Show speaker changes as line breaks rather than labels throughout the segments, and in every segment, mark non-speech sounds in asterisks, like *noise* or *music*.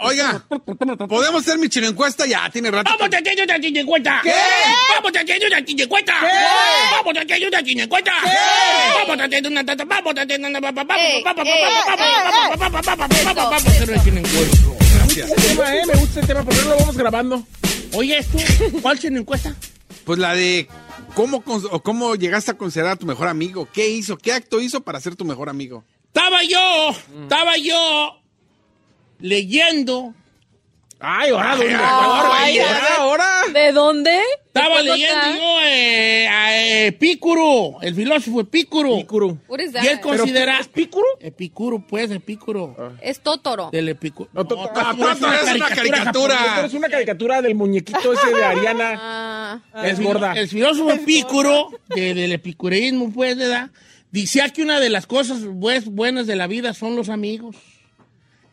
Oiga, ¿podemos hacer mi chino encuesta? Ya, tiene rato.
¡Vamos a hacer una chiñencuesta!
¿Qué?
¡Vamos a hacer una chiñencuesta! ¡Vamos a hacer una chiñencuesta! ¡Vamos a hacer una... ¡Vamos a hacer una... ¡Vamos a hacer una!
Gracias.
Este tema, eh, me gusta este tema, ¿por qué no lo vamos grabando?
Oye, esto, ¿cuál chiñencuesta?
Pues la de cómo, cómo llegaste a considerar a tu mejor amigo. ¿Qué hizo? ¿Qué acto hizo para ser tu mejor amigo?
Estaba yo, estaba yo leyendo,
Ay, ahora, Ahora, ahora, ahora.
¿De dónde?
estaba
¿De
leyendo yo eh, a Epicuro, el filósofo Epicuro.
Pícuro.
What is
Y él
that?
considera...
¿Es Pícuro?
Epicuro, pues, Epicuro.
Es Totoro.
Del Epicuro.
No, to-
No,
ah,
es una caricatura.
Es una caricatura del muñequito ese de Ariana.
Ah,
Es gorda.
El filósofo Epicuro, de- del epicureísmo, pues, ¿verdad? Decía que una de las cosas pues, buenas de la vida son los amigos.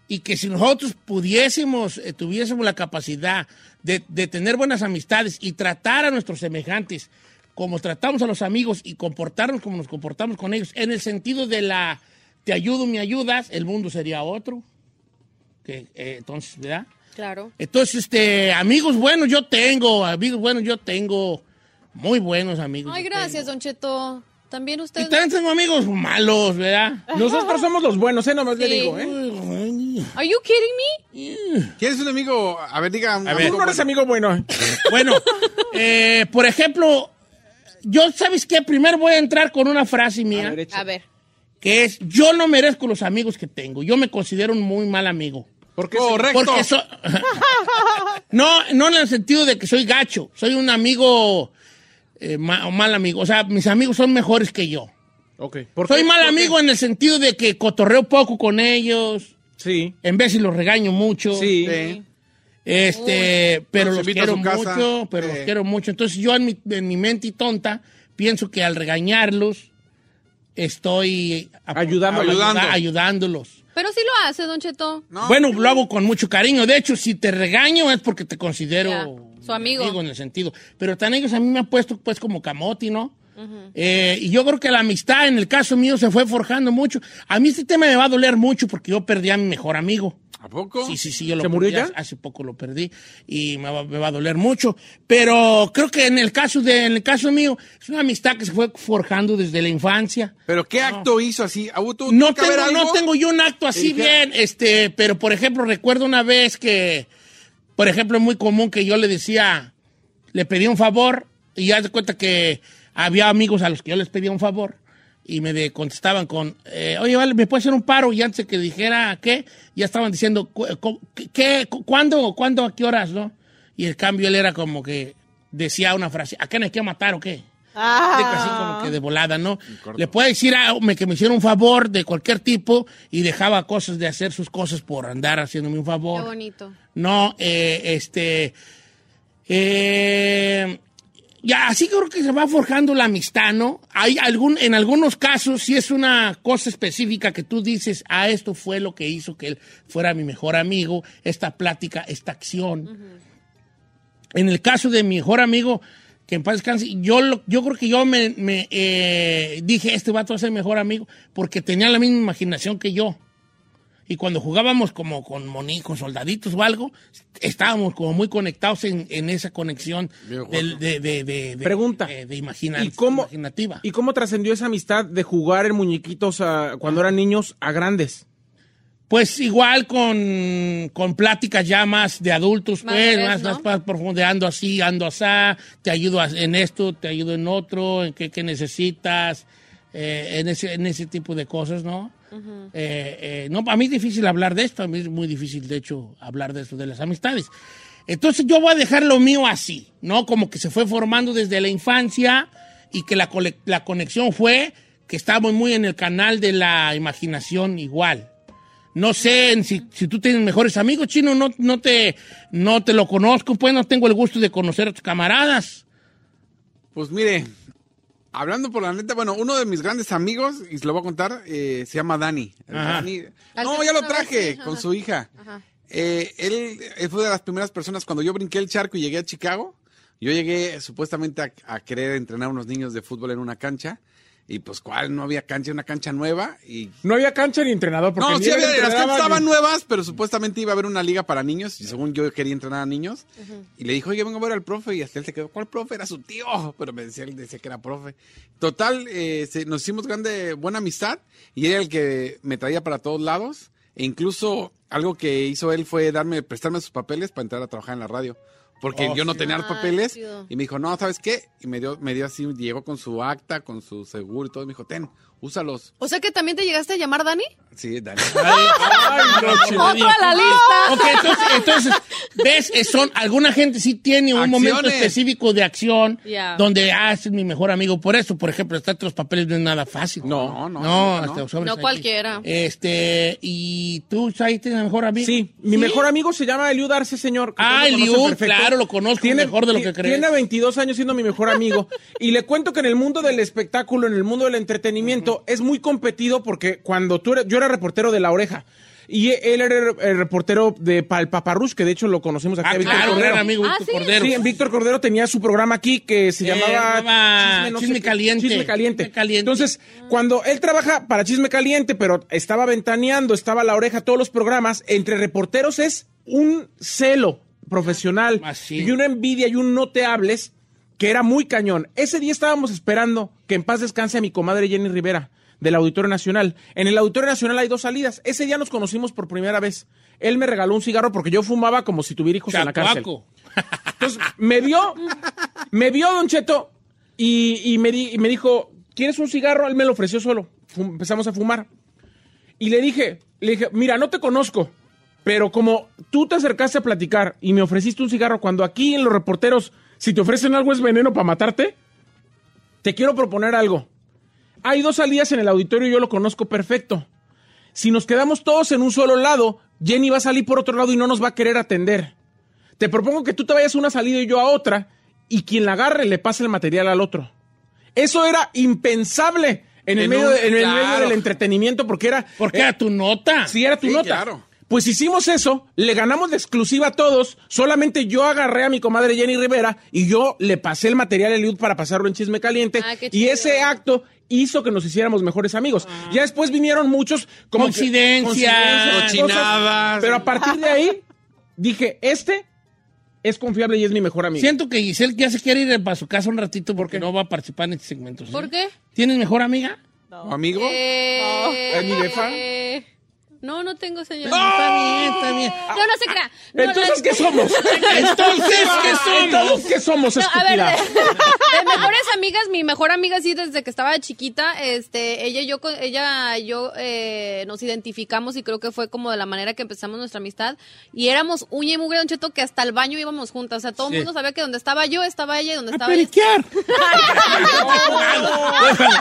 Y que si nosotros pudiésemos, eh, tuviésemos la capacidad de, de tener buenas amistades y tratar a nuestros semejantes como tratamos a los amigos y comportarnos como nos comportamos con ellos, en el sentido de la te ayudo, me ayudas, el mundo sería otro. Que, eh, entonces, ¿verdad?
claro.
Entonces, este, amigos buenos yo tengo, amigos buenos yo tengo, muy buenos amigos.
Ay, gracias,
tengo.
Don Cheto. También
Y
usted.
también tengo amigos malos, ¿verdad?
Nosotros somos los buenos, ¿eh? Nomás le
Sí.
digo, ¿eh?
Are you kidding me?
¿Quieres un amigo? A ver, diga. un
A ver.
Tú no eres
bueno.
amigo bueno. *laughs*
Bueno, eh, por ejemplo, yo, ¿sabes qué? Primero voy a entrar con una frase
A
mía,
ver, echa.
A ver.
que es, yo no merezco los amigos que tengo, yo me considero un muy mal amigo.
¿Por qué?
Correcto.
Porque so- *laughs* no, no en el sentido de que soy gacho, soy un amigo, eh, ma- mal amigo, o sea, mis amigos son mejores que yo.
Ok. ¿Por
Soy
qué?
mal
¿Por qué?
amigo en el sentido de que cotorreo poco con ellos,
Sí.
en vez si los regaño mucho.
Sí.
Sí.
Este, pero
Los
quiero mucho, pero
Sí.
los quiero mucho. Entonces yo en mi, en mi mente tonta pienso que al regañarlos estoy ap-
Ayudándolos.
ayuda-
Ayudando.
ayudándolos.
Pero sí lo hace, Don Cheto.
No.
Bueno, lo hago con mucho cariño. De hecho, si te regaño es porque te considero
Ya, su amigo.
en el sentido. Pero tan ellos a mí me han puesto pues como camote, ¿no? Eh, y yo creo que la amistad en el caso mío se fue forjando mucho. A mí este tema me va a doler mucho porque yo perdí a mi mejor amigo.
¿A poco?
Sí, sí, sí, yo lo
¿Se murió ya?
hace- poco lo perdí y me va, me va a doler mucho. Pero creo que en el caso de, en el caso mío, es una amistad que se fue forjando desde la infancia.
¿Pero qué acto hizo así? ¿Ah, ¿Tuvo
No tengo, no tengo yo un acto así bien, este, pero por ejemplo, recuerdo una vez que, por ejemplo, es muy común que yo le decía, le pedí un favor y ya se cuenta que había amigos a los que yo les pedía un favor y me contestaban con, eh, oye, vale, ¿me puede hacer un paro? Y antes de que dijera qué, ya estaban diciendo, ¿qué, cu- cuándo, cuándo, a qué horas, no? Y el cambio él era como que decía una frase, ¿a qué me quiero matar o qué? Así como que de volada, ¿no? Le puede decir a, me- que me hiciera un favor de cualquier tipo y dejaba cosas de hacer sus cosas por andar haciéndome un
Qué
favor.
bonito.
No, eh, este. eh, ya, así creo que se va forjando la amistad, ¿no? Hay algún, en algunos casos, si es una cosa específica que tú dices, ah, esto fue lo que hizo que él fuera mi mejor amigo, esta plática, esta acción. En el caso de mi mejor amigo, que en paz descanse, yo, lo- yo creo que yo me, me, eh, dije, este vato va a ser mi mejor amigo, porque tenía la misma imaginación que yo. Y cuando jugábamos como con moni, con soldaditos o algo, estábamos como muy conectados en, en esa conexión del- de, de, de, de-
Pregunta.
de- de imagina-
¿Y cómo,
imaginativa.
¿Y cómo trascendió esa amistad de jugar en muñequitos a- cuando eran niños a grandes?
Pues igual con, con pláticas ya más de adultos,
Más
pues,
breves,
más,
¿no?
más, más profundeando así, ando así, te ayudo en esto, te ayudo en otro, en qué, qué necesitas, eh, en, ese, en ese tipo de cosas, ¿no? Eh, eh, no, a mí es difícil hablar de esto, a mí es muy difícil, de hecho, hablar de esto, de las amistades. Entonces yo voy a dejar lo mío así, ¿no? Como que se fue formando desde la infancia y que la, cole- la conexión fue que estábamos muy en el canal de la imaginación igual. No sé si, si tú tienes mejores amigos, chino, no, no, te, no te lo conozco, pues no tengo el gusto de conocer a tus camaradas.
Pues mire, hablando por la neta, bueno, uno de mis grandes amigos, y se lo voy a contar, eh, se llama Dani. Dani- No, ya lo
vez,
traje
sí,
con su hija.
Ajá.
Eh, él, él fue de las primeras personas cuando yo brinqué el charco y llegué a Chicago. Yo llegué supuestamente a, a querer entrenar a unos niños de fútbol en una cancha. Y pues, ¿cuál? No había cancha, una cancha nueva. Y
No había cancha ni entrenador. Porque
no,
ni
sí había, las canchas estaban
ni-
nuevas, pero supuestamente iba a haber una liga para niños, y según yo quería entrenar a niños. Y le dijo, oye, vengo a ver al profe, y hasta él se quedó, ¿cuál profe? Era su tío, *laughs* pero me decía, él decía que era profe. Total, eh, se- nos hicimos grande, buena amistad, y era el que me traía para todos lados, e incluso algo que hizo él fue darme, prestarme sus papeles para entrar a trabajar en la radio. Porque
Oh,
yo no tenía los papeles y me dijo, no, ¿sabes qué? Y me dio, me dio así, llegó con su acta, con su seguro y todo. Y me dijo, ten, úsalos.
O sea que también te llegaste a llamar Dani.
Sí, dale. *laughs*
Ay, no.
Otro a la lista.
Ok, entonces, entonces, ¿ves? Son, alguna gente sí tiene un
Acciones.
momento específico de acción
Ya.
donde, ah, ese es mi mejor amigo. Por eso, por ejemplo, estar los papeles no es nada fácil.
No, no,
No,
no,
hasta
no.
No cualquiera.
Este, y tú, ahí tienes mejor amigo.
Sí, mi mejor amigo se llama Eliud Arce, señor.
Ah, Eliud, claro, lo conozco mejor de lo que crees.
Tiene 22 años siendo mi mejor amigo. y le cuento que en el mundo del espectáculo, en el mundo del entretenimiento, es muy competido porque cuando tú eres, yo era reportero de La Oreja. Y él era el, reportero de para el Paparrush, que de hecho lo conocemos aquí.
Ah,
a Víctor
claro,
Cordero.
gran amigo
Ah,
Víctor
¿sí?
Cordero.
Sí, Víctor Cordero tenía su programa aquí que se
Eh,
llamaba no
Chisme Caliente.
Chisme Caliente.
Chisme Caliente.
Entonces, cuando él trabaja para Chisme Caliente, pero estaba ventaneando, estaba a la oreja, todos los programas, entre reporteros es un celo profesional
Así.
y una envidia y un no te hables que era muy cañón. Ese día estábamos esperando que en paz descanse a mi comadre Jenny Rivera del Auditorio Nacional. En el Auditorio Nacional hay dos salidas. Ese día nos conocimos por primera vez. Él me regaló un cigarro porque yo fumaba como si tuviera hijos en la cárcel. Entonces, me vio, me vio Don Cheto y, y me, di- y me dijo, ¿quieres un cigarro? Él me lo ofreció solo. Fum- empezamos a fumar. Y le dije, le dije, mira, no te conozco, pero como tú te acercaste a platicar y me ofreciste un cigarro cuando aquí en los reporteros, si te ofrecen algo es veneno para matarte, te quiero proponer algo. Hay dos salidas en el auditorio y yo lo conozco perfecto. Si nos quedamos todos en un solo lado, Jenny va a salir por otro lado y no nos va a querer atender. Te propongo que tú te vayas a una salida y yo a otra, y quien la agarre le pase el material al otro. Eso era impensable en el, medio,
un-
de- en el medio del entretenimiento, porque era.
Porque
eh,
era tu nota.
Sí, era tu
Sí,
nota.
claro.
Pues hicimos eso, le ganamos de exclusiva a todos, solamente yo agarré a mi comadre Jenny Rivera y yo le pasé el material a Eliud para pasarlo en Chisme Caliente
Ah,
y ese acto hizo que nos hiciéramos mejores amigos. Ya después vinieron muchos como
Coincidencias.
cosas,
Cochinadas.
pero a partir de ahí dije, este es confiable y es mi mejor amigo.
Siento que Giselle ya se quiere ir para su casa un ratito porque no va a participar en este segmento. ¿sí?
¿Por qué?
¿Tienes mejor amiga?
¿O amigo?
Eh,
¿Es mi befa?
eh, No, no tengo señor.
Está bien, está bien.
No, no se crea. No,
Entonces,
la-
¿qué somos? *laughs*
Entonces, ¿qué somos?
Entonces, ¿qué somos,
No, a ver, *laughs* de, mejores amigas, mi mejor amiga sí desde que estaba chiquita, este, ella y yo, ella y yo eh, nos identificamos y creo que fue como de la manera que empezamos nuestra amistad y éramos uña y mugre, Don Cheto, que hasta el baño íbamos juntas, o sea, todo el
Sí.
mundo sabía que donde estaba yo estaba ella y donde
A
estaba ella.
periquear. *laughs*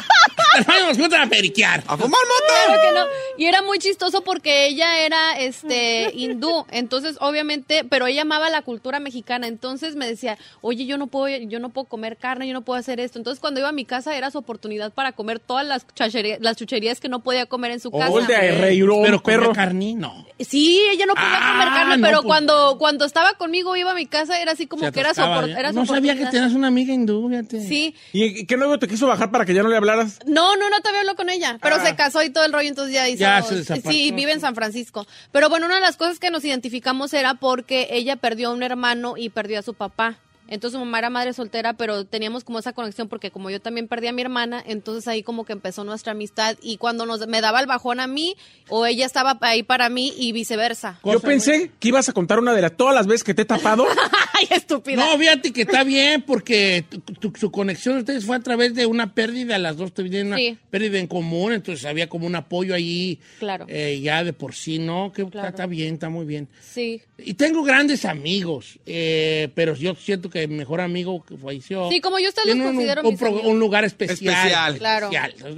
Vamos juntos a periquear.
¡A fumar mota!
Claro que no. Y era muy chistoso porque ella era este hindú, entonces obviamente, pero ella amaba la cultura mexicana, entonces me decía, "Oye, yo no puedo yo no puedo comer carne, yo no puedo hacer esto." Entonces cuando iba a mi casa era su oportunidad para comer todas las chacherías, las chucherías que no podía comer en su casa.
Oh, el de
Pero
perro.
carne, no.
Sí, ella no podía
Ah,
comer carne,
no,
pero
pues-
cuando cuando estaba conmigo iba a mi casa era así como que era su, era su
No sabía que tenías una amiga hindú, fíjate.
Sí.
¿Y qué novio te quiso bajar para que ya no le hablaras?
No, no, no todavía habló con ella, pero
Ah.
se casó y todo el rollo, entonces ya hizo.
Ya se desapareció.
Sí, vive en San Francisco. Pero bueno, una de las cosas que nos identificamos era porque ella perdió a un hermano y perdió a su papá. Entonces su mamá era madre soltera, pero teníamos como esa conexión porque como yo también perdí a mi hermana, entonces ahí como que empezó nuestra amistad y cuando nos me daba el bajón a mí o ella estaba ahí para mí y viceversa.
Yo pensé que ibas a contar una de las todas las veces que te he tapado. *laughs*
Ay, estúpida.
No, fíjate que está bien porque tu- tu- su conexión de ustedes fue a través de una pérdida, las dos tuvieron una
Sí.
pérdida en común, entonces había como un apoyo ahí
Claro.
eh, ya de por sí, ¿no? Que
Claro.
está bien, está muy bien.
Sí.
Y tengo grandes amigos, eh, pero yo siento que mi mejor amigo que falleció.
Sí, como yo ustedes los
un-
considero
un,
mis
un lugar especial.
Especial.
Claro.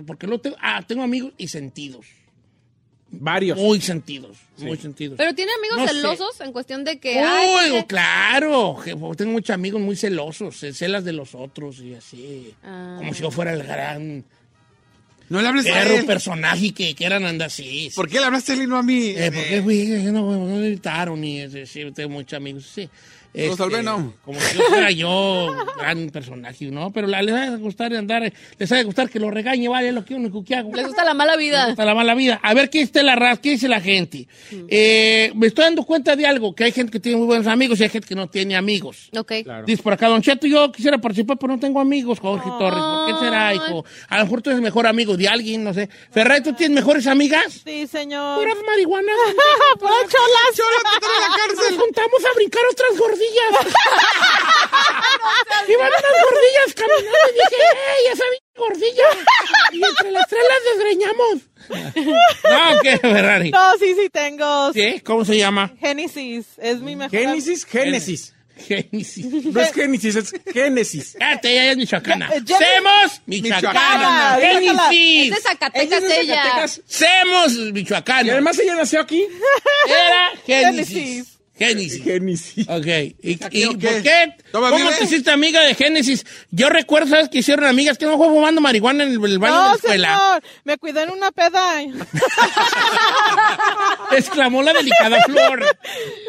Porque lo tengo, ah, tengo amigos y sentidos.
Varios.
Muy sentidos. Muy sentidos.
Pero tiene amigos
No sé.
celosos en cuestión de que
Uy,
¿por qué?
claro. Tengo muchos amigos muy celosos, celas de los otros y así.
Ah.
Como si yo fuera el gran
No le hables a
perro
él.
personaje que quieran andar así.
¿Por qué le hablaste a él y no a mí?
Eh, ¿Por qué, güey? No, no me invitaron y sí, tengo muchos amigos, sí. Este,
no.
Como si yo fuera yo, gran personaje, ¿no? Pero la- les va a gustar andar, les va a gustar que lo regañe, vale, es lo que único que hago.
Les gusta la mala vida.
Hasta la mala vida. A ver qué dice la raza, qué dice la gente. Eh, me estoy dando cuenta de algo, que hay gente que tiene muy buenos amigos y hay gente que no tiene amigos.
Ok.
Dice por acá, Don Cheto, yo quisiera participar, pero no tengo amigos, Jorge Torres. ¿Por qué será, hijo? A lo mejor tú eres mejor amigo de alguien, no sé. Ferrari, ¿tú tienes mejores amigas?
Sí, señor.
Puras marihuanas.
Pura *laughs* cholas.
Nos juntamos a brincar otras gordillas. *laughs* Iban unas gordillas caminando y dije, ¡ey, esa gordilla! Y entre las tres las desgreñamos. *laughs* No, ¿qué, Ferrari?
No, sí, sí tengo.
¿Sí? ¿Cómo se llama?
Génesis. Es mi mejor.
Génesis, Génesis.
Génesis.
No es Génesis, es Génesis.
Cállate, ella es michoacana.
Ya-
¡Semos michoacana!
Michoacana,
Es
¡Génesis!
de Zacatecas
Ella.
¡Semos
Y
michoacana!
además ella nació aquí.
Era *laughs* Génesis.
Génesis.
Génesis. Ok. ¿Y,
¿Aquí
y
o
por
qué?
¿Cómo te hiciste amiga de Génesis? Yo recuerdo, ¿sabes? Que hicieron amigas que no fue fumando marihuana en el, el baño de la
No,
escuela.
señor. Me cuidé en una peda. *laughs*
Exclamó la delicada flor.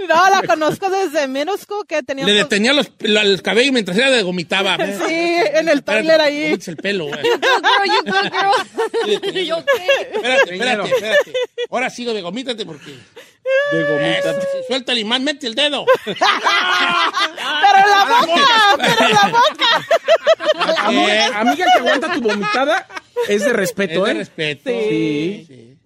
No, la conozco desde minúsculo que teníamos.
Le detenía los, la- el cabello mientras ella vomitaba.
Sí, en el toilet ahí.
El pelo, güey.
Girl, you good girl. ¿Y yo qué?
Espérate, espérate, espérate. Ahora sigo de gomítate porque...
De gomita.
Eso, Suelta el imán, mete el dedo.
Pero la boca, pero la boca.
Amiga, amiga que aguanta tu vomitada es de respeto,
Es de
¿eh?
respeto.
Sí.
Sí.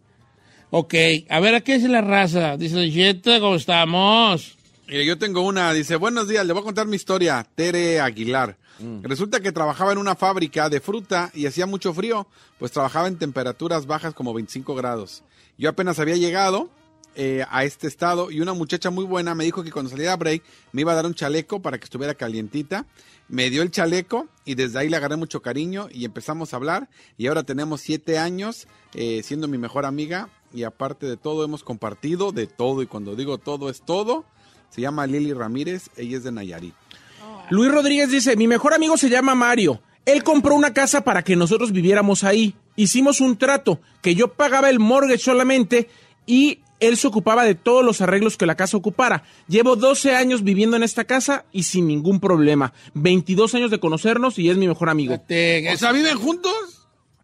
Ok, a ver, ¿a qué es la raza? Dice, Jetta, ¿cómo estamos?
Mire, yo tengo una, dice, buenos días, le voy a contar mi historia, Tere Aguilar. Resulta que trabajaba en una fábrica de fruta y hacía mucho frío, pues trabajaba en temperaturas bajas como 25 grados. Yo apenas había llegado eh, a este estado y una muchacha muy buena me dijo que cuando saliera a break me iba a dar un chaleco para que estuviera calientita. Me dio el chaleco y desde ahí le agarré mucho cariño y empezamos a hablar y ahora tenemos siete años eh, siendo mi mejor amiga y aparte de todo hemos compartido de todo y cuando digo todo es todo. Se llama Lili Ramírez, ella es de Nayarit.
Luis Rodríguez dice, mi mejor amigo se llama Mario. Él compró una casa para que nosotros viviéramos ahí. Hicimos un trato que yo pagaba el mortgage solamente y él se ocupaba de todos los arreglos que la casa ocupara. Llevo 12 años viviendo en esta casa y sin ningún problema. 22 años de conocernos y es mi mejor amigo.
Este,
O sea, ¿viven juntos?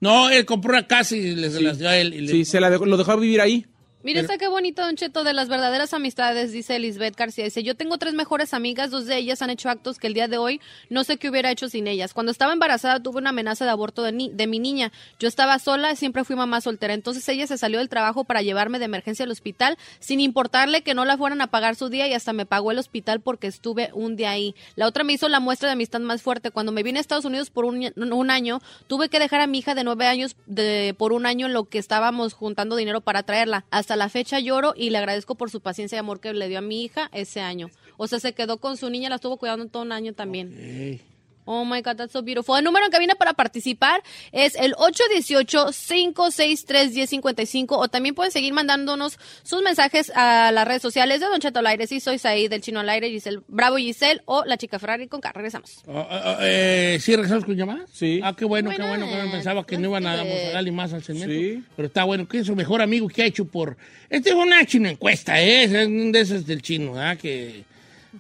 no, él compró una casa y les se las dio a él. y le-
Sí, se la dejó- lo dejó vivir ahí.
Mira, está qué bonito, Don Cheto, de las verdaderas amistades, dice Lisbeth García. Dice, yo tengo tres mejores amigas, dos de ellas han hecho actos que el día de hoy no sé qué hubiera hecho sin ellas. Cuando estaba embarazada tuve una amenaza de aborto de, ni- de mi niña. Yo estaba sola, siempre fui mamá soltera. Entonces ella se salió del trabajo para llevarme de emergencia al hospital, sin importarle que no la fueran a pagar su día y hasta me pagó el hospital porque estuve un día ahí. La otra me hizo la muestra de amistad más fuerte. Cuando me vine a Estados Unidos por un, un año, tuve que dejar a mi hija de nueve años de, por un año en lo que estábamos juntando dinero para traerla. Hasta la fecha lloro y le agradezco por su paciencia y amor que le dio a mi hija ese año. O sea, se quedó con su niña, la estuvo cuidando todo un año también. Oh my God, that's so beautiful. El número en cabina para participar es el 818-563-1055 o también pueden seguir mandándonos sus mensajes a las redes sociales de Don Cheto al aire. Sí, soy Saí del Chino al aire, Giselle Bravo Giselle o la chica Ferrari con K. Regresamos.
Oh, oh, oh, eh, ¿Sí regresamos con llamadas?
Sí.
Ah, qué bueno, qué bueno. que Pensaba que no iban a, a darle más al segmento.
Sí.
Pero está bueno. ¿Qué es su mejor amigo que ha hecho por...? Este es una chino encuesta, ¿eh? Es un de esos del chino, ¿verdad? Que...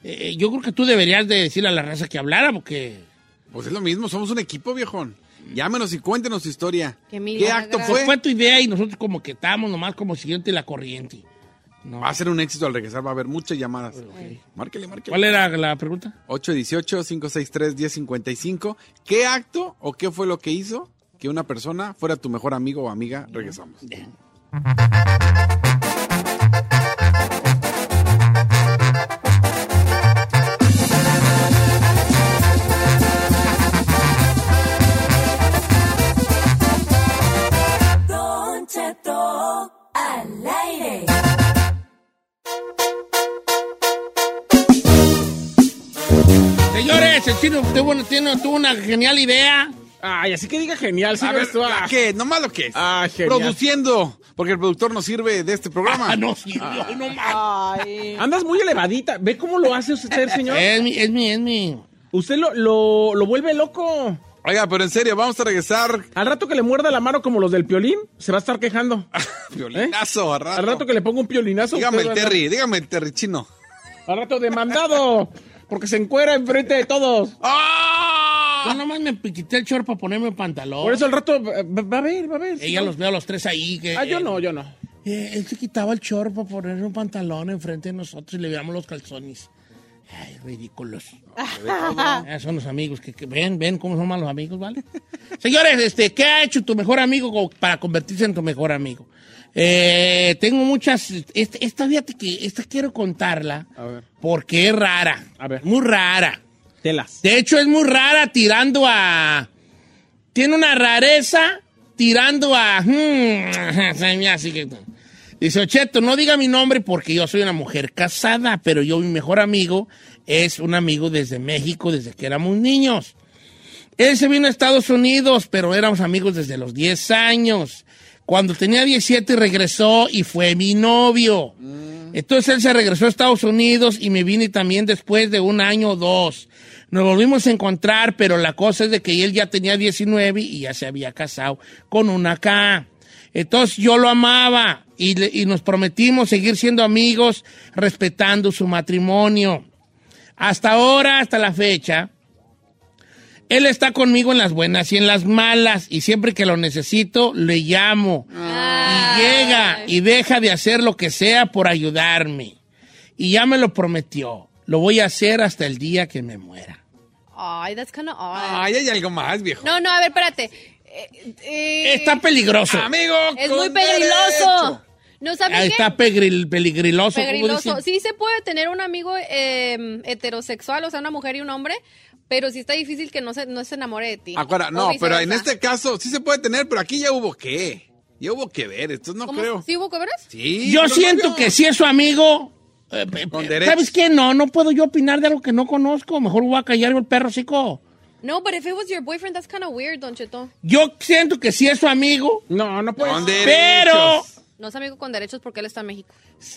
eh, yo creo que tú deberías de decirle a la raza que hablara porque...
Pues es lo mismo, somos un equipo, viejón. Llámenos y cuéntenos su historia.
Qué
¿Qué
milagro.
acto
Pues
fue?
fue tu idea y nosotros como que estábamos nomás como siguiente la corriente. No.
Va a ser un éxito al regresar, va a haber muchas llamadas. Márquele, márquele.
¿Cuál era la pregunta?
818-563-1055. ¿Qué acto o qué fue lo que hizo que una persona fuera tu mejor amigo o amiga? Regresamos.
Don
Señores, el chino tuvo, tiene- tuvo una genial idea.
Ay, así que diga genial,
A
señor.
ver,
ah.
¿qué? Nomás lo que es.
Ah, genial.
Produciendo, porque el productor nos sirve de este programa.
Ah, no, sí, no, no más.
Ay.
Andas muy elevadita. ¿Ve cómo lo hace usted, *laughs* señor?
Es mi, es mi, es mi.
Usted lo, lo, lo vuelve loco.
Oiga, pero en serio, vamos a regresar.
Al rato que le muerda la mano como los del piolín, se va a estar quejando. *laughs*
Violinazo, a rato.
Al rato que le ponga un piolinazo.
Dígame el
a
Terry, dígame el Terry chino.
Al rato demandado. *laughs* Porque se encuera enfrente de todos.
Yo nomás me quité el short para ponerme el pantalón.
Por eso al rato va, va a ver, va a ver.
Ella los veo a los tres ahí. Que,
Ah, yo no, yo no.
Eh, él se quitaba el short para poner un pantalón enfrente de nosotros y le veíamos los calzones. Ay, ridículos. *laughs* Ah, son los amigos que, que ven, ven cómo son malos amigos, ¿vale? Señores, este, ¿qué ha hecho tu mejor amigo para convertirse en tu mejor amigo? Eh, tengo muchas. Esta, esta, fíjate que esta quiero contarla
A ver.
porque es rara.
A ver.
Muy rara.
Telas.
De hecho, es muy rara tirando a. Tiene una rareza tirando a. *laughs* que- Dice, Ocheto, no diga mi nombre porque yo soy una mujer casada, pero yo, mi mejor amigo, es un amigo desde México, desde que éramos niños. Él se vino a Estados Unidos, pero éramos amigos desde los 10 años. Cuando tenía 17 regresó y fue mi novio. Entonces él se regresó a Estados Unidos y me vine también después de un año o dos. Nos volvimos a encontrar, pero la cosa es de que él ya tenía 19 y ya se había casado con una acá. Entonces yo lo amaba y, y nos prometimos seguir siendo amigos respetando su matrimonio. Hasta ahora, hasta la fecha, él está conmigo en las buenas y en las malas y siempre que lo necesito le llamo y llega y deja de hacer lo que sea por ayudarme. Y ya me lo prometió. Lo voy a hacer hasta el día que me muera.
Ay, that's kind of odd.
Ay, hay algo más, viejo.
No, no, a ver, espérate. Eh, eh,
Está peligroso.
Amigo,
es muy peligroso.
derecho.
¿No sabes
Ahí
qué?
está pegril- peligriloso. ¿cómo
Pegriloso.
dicen?
Sí se puede tener un amigo eh, heterosexual, o sea, una mujer y un hombre, pero sí está difícil que no se, no se enamore de ti. O
no, pero en este caso sí se puede tener, pero aquí ya hubo qué. Ya hubo que ver, esto no
¿Cómo?
creo.
¿Sí hubo cobras?
Sí.
Yo siento
no,
que si es su amigo. eh, eh,
Con
eh. ¿Sabes qué? No, no puedo yo opinar de algo que no conozco. Mejor voy a callar el perro chico.
No, but if it was your boyfriend, that's kind of weird, Don Cheto.
Yo siento que si es su amigo,
No, no puede
pero.
derechos.
No es amigo con derechos porque él está en México.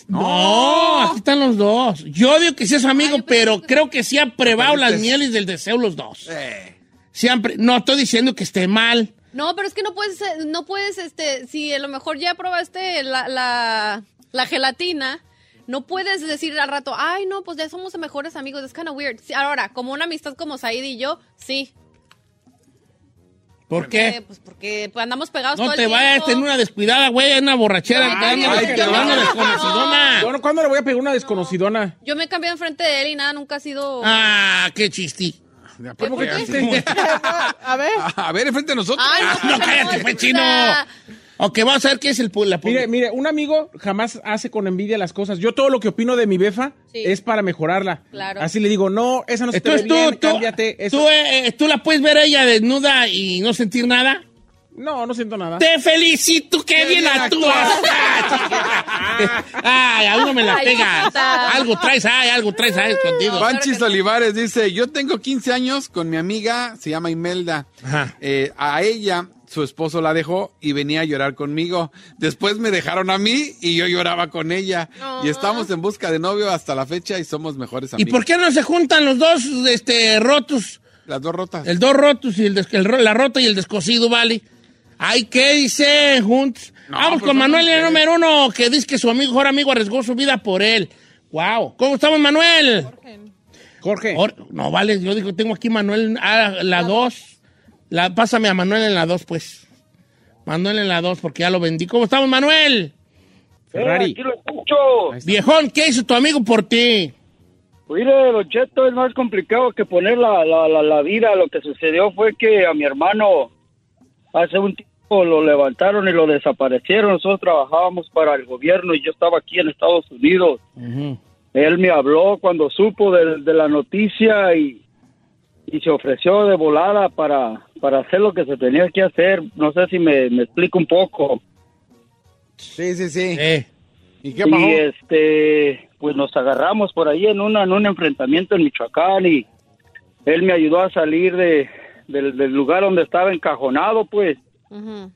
No, aquí están los dos. Yo digo que sí es su amigo,
Ah,
pero
que-
creo que sí han probado las mieles del deseo los dos.
Eh,
Siempre, no estoy diciendo que esté mal.
No, pero es que no puedes, eh, no puedes, este, si a lo mejor ya probaste la, la, la gelatina, no puedes decir al rato, ay, no, pues ya somos mejores amigos, es kind of weird. Ahora, como una amistad como Said y yo, sí.
¿Por
Eh,
qué?
pues porque pues, andamos pegados
No
todo
te
el
vayas
tiempo.
tener una descuidada, güey, una borrachera.
Ay,
te van a-
ay,
te
qué
van a
no.
desconocidona.
Bueno, ¿cuándo le voy a pegar una desconocidona?
Yo me cambié enfrente de él y nada, nunca ha sido...
Ah, qué chistí.
a
¿Cómo
poco
que
ya-
te- *laughs*
A ver.
A ver, enfrente de nosotros.
Ay,
Ah, no, cállate, pues, chino. Ok, vamos a ver qué es el pu- la
Mire, mire, un amigo jamás hace con envidia las cosas. Yo todo lo que opino de mi befa
Sí.
es para mejorarla.
Claro.
Así le digo, no, esa no se te ve
Entonces tú,
bien,
tú,
cámbiate. eso.
tú, eh, eh, tú la puedes ver a ella desnuda y no sentir nada.
No, no siento nada.
Te felicito, qué bien
bien
actúas. Ay, a uno me la
Ay,
pega. Algo traes ahí, algo traes ahí escondido.
Panchis. Olivares dice, yo tengo 15 años con mi amiga, se llama Imelda.
Ajá.
Eh, a ella, su esposo la dejó y venía a llorar conmigo. Después me dejaron a mí y yo lloraba con ella. Y estamos en busca de novio hasta la fecha y somos mejores
¿Y
amigos.
por qué no se juntan los dos este, rotos?
Las dos rotas.
El dos rotos y el, des- el ro- la rota y el descosido, ¿vale? Ay, ¿qué dice juntos?
No,
Vamos
pues
con Manuel, el número uno, que dice que su amigo, mejor amigo arriesgó su vida por él. Wow. ¿Cómo estamos, Manuel?
Jorge.
Or- no, vale, yo digo, tengo aquí Manuel, ah, la dos. La, pásame a Manuel en la 2, pues. Manuel en la 2, porque ya lo vendí. ¿Cómo estamos, Manuel?
Ferrari.
aquí lo escucho.
Viejón, ¿qué hizo tu amigo por ti?
Mire, Don Cheto, es más complicado que poner la, la, la, la vida. Lo que sucedió fue que a mi hermano hace un tiempo lo levantaron y lo desaparecieron. Nosotros trabajábamos para el gobierno y yo estaba aquí en Estados Unidos. Él me habló cuando supo de, de la noticia y, y se ofreció de volada para, para hacer lo que se tenía que hacer. No sé si me, me explico un poco.
Sí, sí, sí.
Eh,
¿Y qué pasó?
Y este, pues nos agarramos por ahí en, una, en un enfrentamiento en Michoacán y él me ayudó a salir de, del, del lugar donde estaba encajonado, pues.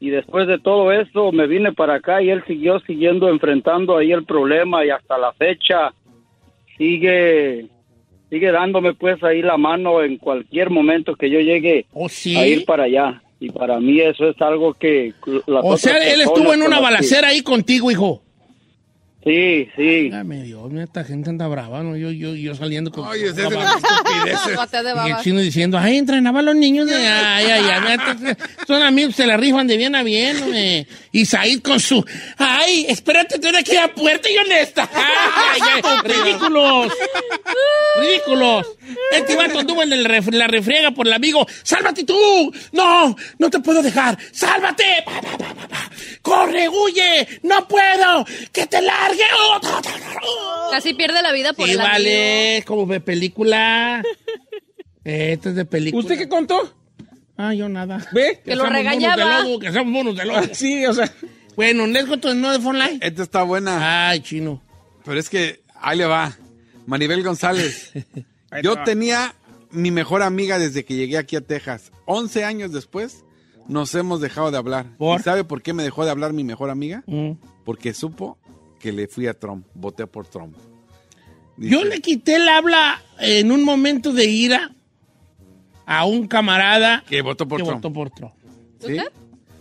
Y después de todo eso me vine para acá y él siguió siguiendo enfrentando ahí el problema y hasta la fecha sigue sigue dándome pues ahí la mano en cualquier momento que yo llegue
¿O sí?
a ir para allá. Y para mí eso es algo que...
O sea, él estuvo en una
que-
balacera ahí contigo, hijo.
Sí, sí.
Dame Dios, mira, esta gente anda brava, ¿no? Yo, yo, yo saliendo con...
Oye, es *laughs*
Y el chino diciendo, ay, entrenaban los niños de... *laughs* Ay, ay, ay, mira, son amigos, se la rifan de bien a bien, hombre. Y Said con su... Ay, espérate, tú de aquí a puerta y honesta. *laughs* Ay, ay, ay, ridículos. Ridículos. Este vato anduvo en el ref- la refriega por el amigo. ¡Sálvate tú! ¡No! ¡No te puedo dejar! ¡Sálvate! ¡Corre, huye! ¡No puedo! ¡Que te largue! *laughs*
Casi pierde la vida por
Sí,
el amigo.
vale, como de película. *laughs* Esto es de película.
¿Usted qué contó?
Ah, yo nada.
¿Ve?
Que lo
somos monos
regañaba.
de lobo, que somos monos de lobo.
Sí, o sea.
bueno, ¿les cuento no de phone line?
Esta está buena.
Ay, chino.
Pero es que ahí le va. Maribel González. *laughs* Yo tenía mi mejor amiga desde que llegué aquí a Texas. 11 años después nos hemos dejado de hablar.
¿Por?
¿Y sabe por qué me dejó de hablar mi mejor amiga?
Mm.
Porque supo que le fui a Trump. Voté por Trump. Dice,
Yo le quité el habla en un momento de ira a un camarada
Que votó por
que
Trump.
votó por Trump.
¿Sí?
¿Usted?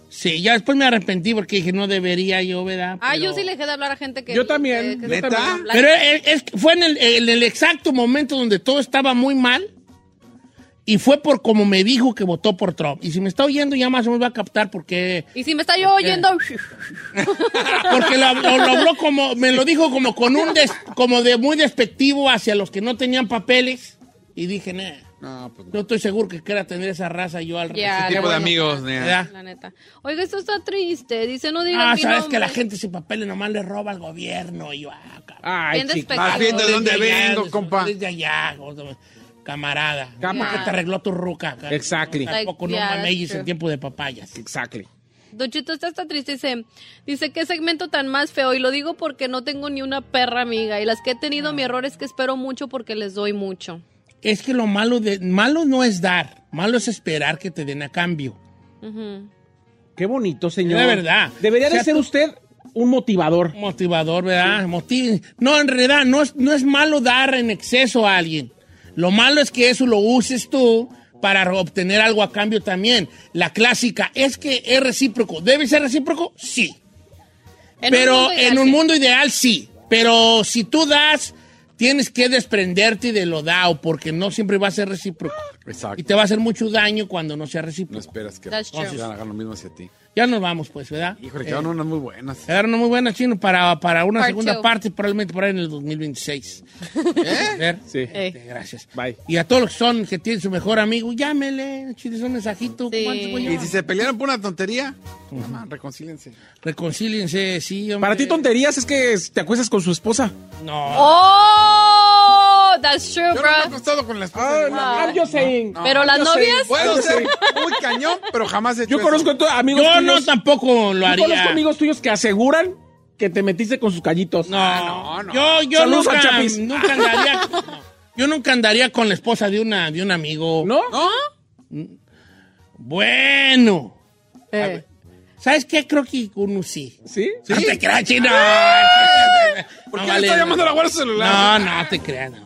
Sí, ya después me arrepentí porque dije, no debería yo, ¿verdad?
Ah,
Pero-
yo sí le dejé de hablar a gente que...
Yo también.
que- que-
¿Neta?
Pero es- es- fue en el, en el exacto momento donde todo estaba muy mal y fue por como me dijo que votó por Trump. Y si me está oyendo ya más o menos va a captar porque
Y si me está yo oyendo... *laughs*
porque lo, lo- lo habló como me lo dijo como con un des- como de muy despectivo hacia los que no tenían papeles y dije, "Nah,
No, pues
no estoy seguro que quiera tener esa raza yo al
Ya,
Ese tipo de amigos.
La neta. Oiga, esto está triste. Dice, no digan
Ah,
mi
sabes
nombre.
que la gente sin papeles nomás le roba al gobierno y yo, ah, cabrón.
Ay,
Bien
chico.
despectivo.
Más bien de dónde vengo, compa.
Desde allá, gordo, camarada.
Cama.
que te arregló tu ruca.
Exactly.
Tampoco no
Like, yeah,
mameyes en tiempo de papayas.
Exactly.
Don Chito, está, está triste. Dice, dice, qué segmento tan más feo. Y lo digo porque no tengo ni una perra amiga. Y las que he tenido, mi error es que espero mucho porque les doy mucho.
Es que lo malo de malo no es dar, malo es esperar que te den a cambio.
Qué bonito, señor.
De verdad.
Debería
O sea,
de ser
tú-
usted un motivador.
Motivador, ¿verdad? Motiv- No, en realidad no es, no es malo dar en exceso a alguien. Lo malo es que eso lo uses tú para obtener algo a cambio también. La clásica es que es recíproco. ¿Debe ser recíproco? Sí.
En
pero
un mundo ideal,
en un
sí.
mundo ideal sí. Pero si tú das, tienes que desprenderte de lo dado porque no siempre va a ser recíproco.
Exacto.
Y te va a hacer mucho daño cuando no sea
No
recíproco.
esperas que
That's true.
Entonces, hagan lo mismo hacia ti.
Ya nos vamos, pues, ¿verdad?
Híjole,
Eh,
quedaron unas muy buenas.
Quedaron muy buenas, Chino, para, para una
Part
segunda
two.
parte, probablemente por ahí en el 2026. *laughs* A ver,
Sí.
este, gracias.
Bye.
Y a todos los que son, que tienen su mejor amigo, llámele, chiles un mensajito.
Sí.
¿Cuántos voy a
Y si se pelearon por una tontería, nada más, reconcílense.
Reconcíliense, sí, hombre.
Para ti tonterías es que te acuestas con su esposa.
No.
¡Oh! That's true,
Yo no me he
bro.
acostado con la esposa.
saying.
Pero las
yo
novias...
Puedo ser muy cañón, pero jamás he hecho
Yo
eso.
conozco to- amigos
Yo no tampoco lo
yo
haría.
conozco amigos tuyos que aseguran que te metiste con sus callitos.
No,
no, no.
Yo, yo
Saludos
nunca,
al Chapis.
nunca andaría. no. *laughs* Yo nunca andaría con la esposa de una, de un amigo.
¿No?
¿No?
Bueno.
Eh.
¿Sabes qué? Creo que uno sí.
¿Sí?
No te creas, chino.
¿Por
No
qué
vale,
le está
no.
llamando a la guardia celular?
No, no te creas, no.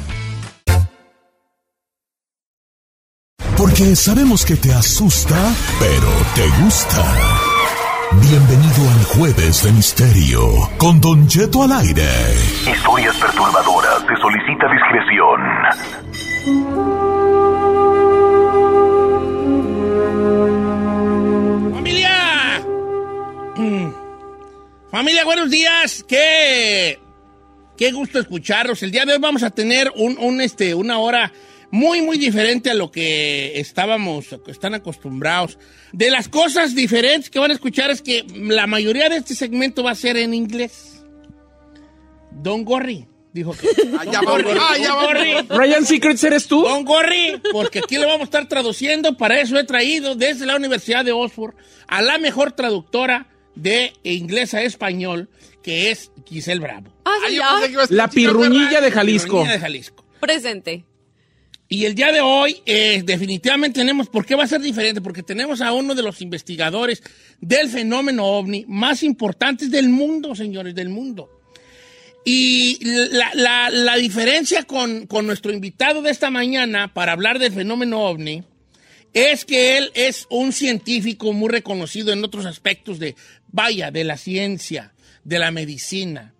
Porque sabemos que te asusta, pero te gusta. Bienvenido al Jueves de Misterio con Don Cheto al aire.
Historias perturbadoras. Se solicita discreción.
¡Familia! Mm. Familia, buenos días. Qué, qué gusto escucharlos. El día de hoy vamos a tener un, un, este, una hora muy, muy diferente a lo que estábamos, están acostumbrados. De las cosas diferentes que van a escuchar es que la mayoría de este segmento va a ser en inglés. Don Gorry. Dijo que. *laughs*
Ah, ya va, ah, ya va.
Ryan Secrets, ¿eres tú?
Don Gorry, porque aquí le vamos a estar traduciendo. Para eso he traído desde la Universidad de Oxford a la mejor traductora de inglés a español, que es Giselle Bravo.
Ah,
Ah,
sí,
yo
ya.
pensé que ibas a
La pirruñilla de Jalisco.
Ironía de Jalisco.
Presente.
Y el día de hoy, eh, definitivamente tenemos, ¿por qué va a ser diferente? Porque tenemos a uno de los investigadores del fenómeno ovni más importantes del mundo, señores, del mundo. Y la diferencia con, con nuestro invitado de esta mañana para hablar del fenómeno ovni es que él es un científico muy reconocido en otros aspectos de, vaya, de la ciencia, de la medicina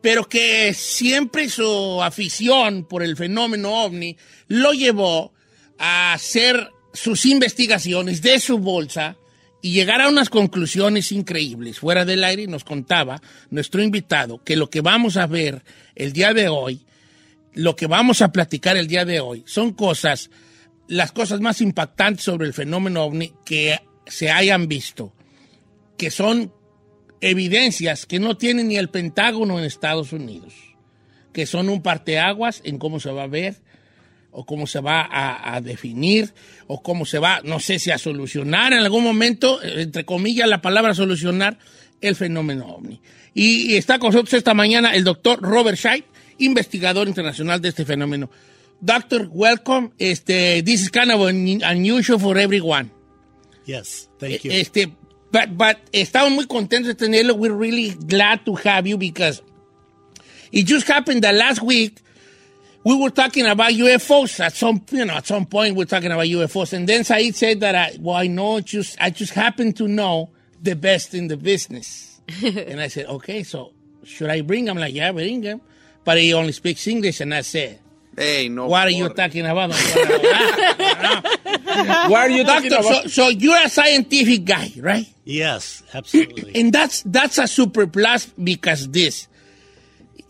pero que siempre su afición por el fenómeno ovni lo llevó a hacer sus investigaciones de su bolsa y llegar a unas conclusiones increíbles. Fuera del aire nos contaba nuestro invitado que lo que vamos a ver el día de hoy, lo que vamos a platicar el día de hoy, son cosas, las cosas más impactantes sobre el fenómeno ovni que se hayan visto, que son evidencias que no tiene ni el Pentágono en Estados Unidos, que son un parteaguas en cómo se va a ver o cómo se va a, a definir o cómo se va, no sé si a solucionar en algún momento, entre comillas la palabra solucionar, el fenómeno ovni. Y, y está con nosotros esta mañana el doctor Robert Scheib, investigador internacional de este fenómeno. Doctor, welcome. Este, this is kind of un- unusual for everyone.
Yes, thank you.
Este, but, but estamos muy contentos de tenerlo. We're really glad to have you because it just happened that last week we were talking about UFOs at some, you know, at some point we're talking about UFOs, and then Said said that I, well, I know just, I just happen to know the best in the business, *laughs* and I said, okay, so should I bring him? Like, yeah, bring him, but he only speaks English, and I said
Hey, no.
What are you talking about? *laughs*
Why are you talking
Doctor,
about?
so, so you're a scientific guy, right?
yes, absolutely.
And that's that's a super plus because this.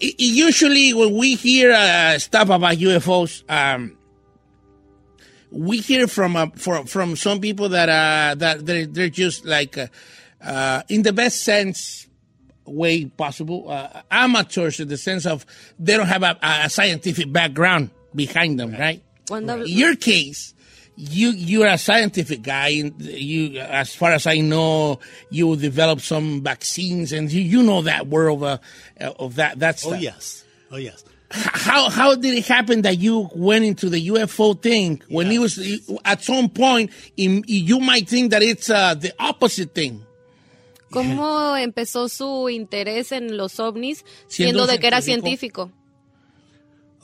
I- I- Usually, when we hear uh, stuff about UFOs, um, we hear from uh, from from some people that uh, that they're, they're just like, uh, uh, in the best sense way possible, uh, amateurs in the sense of they don't have a, a scientific background behind them, right?
Cuando
In your case, you you're a scientific guy, and you, as far as I know, you developed some vaccines, and you, you know that world of, uh, of that. That's
oh yes, oh yes.
how how did it happen that you went into the UFO thing when it was at some point in, you might think that it's uh, the opposite thing.
¿Cómo empezó su interés en los ovnis
Siendo
siendo de que era
científico.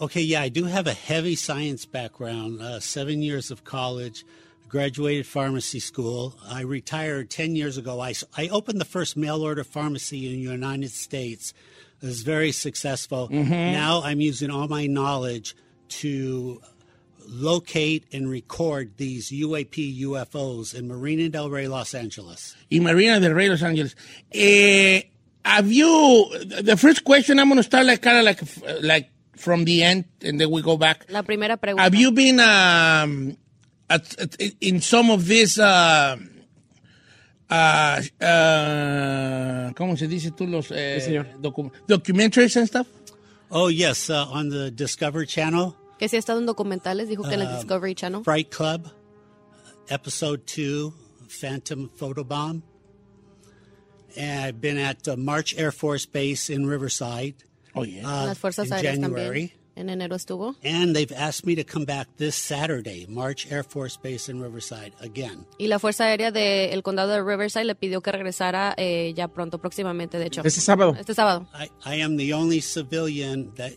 Okay, yeah, I do have a heavy science background. Uh, seven years of college, graduated pharmacy school. I retired 10 years ago. I, I opened the first mail order pharmacy in the United States. It was very successful.
Mhm.
Now I'm using all my knowledge to locate and record these UAP UFOs in Marina del Rey, Los Angeles.
In Marina del Rey, Los Ángeles. Eh, have you, the first question, I'm going to start like kind of like, like from the end, and then we go back.
La primera pregunta.
Have you been um, at, at- in some of these, uh, uh, uh, ¿cómo se dice tú los eh, docu- documentaries and stuff?
Oh, yes, uh, on the Discovery Channel.
Que si ha estado en documentales, dijo que en el
Uh,
Discovery Channel.
Fright Club, Episode 2, Phantom Photobomb. And I've been at uh, March Air Force Base in Riverside.
Oh, yeah.
En las Fuerzas
in
Aéreas
January.
también. En enero estuvo.
And they've asked me to come back this Saturday, March Air Force Base in Riverside again.
Y la Fuerza Aérea del condado de Riverside le pidió que regresara eh, ya pronto, próximamente, de hecho.
Este sábado.
Este sábado.
I, I am the only civilian that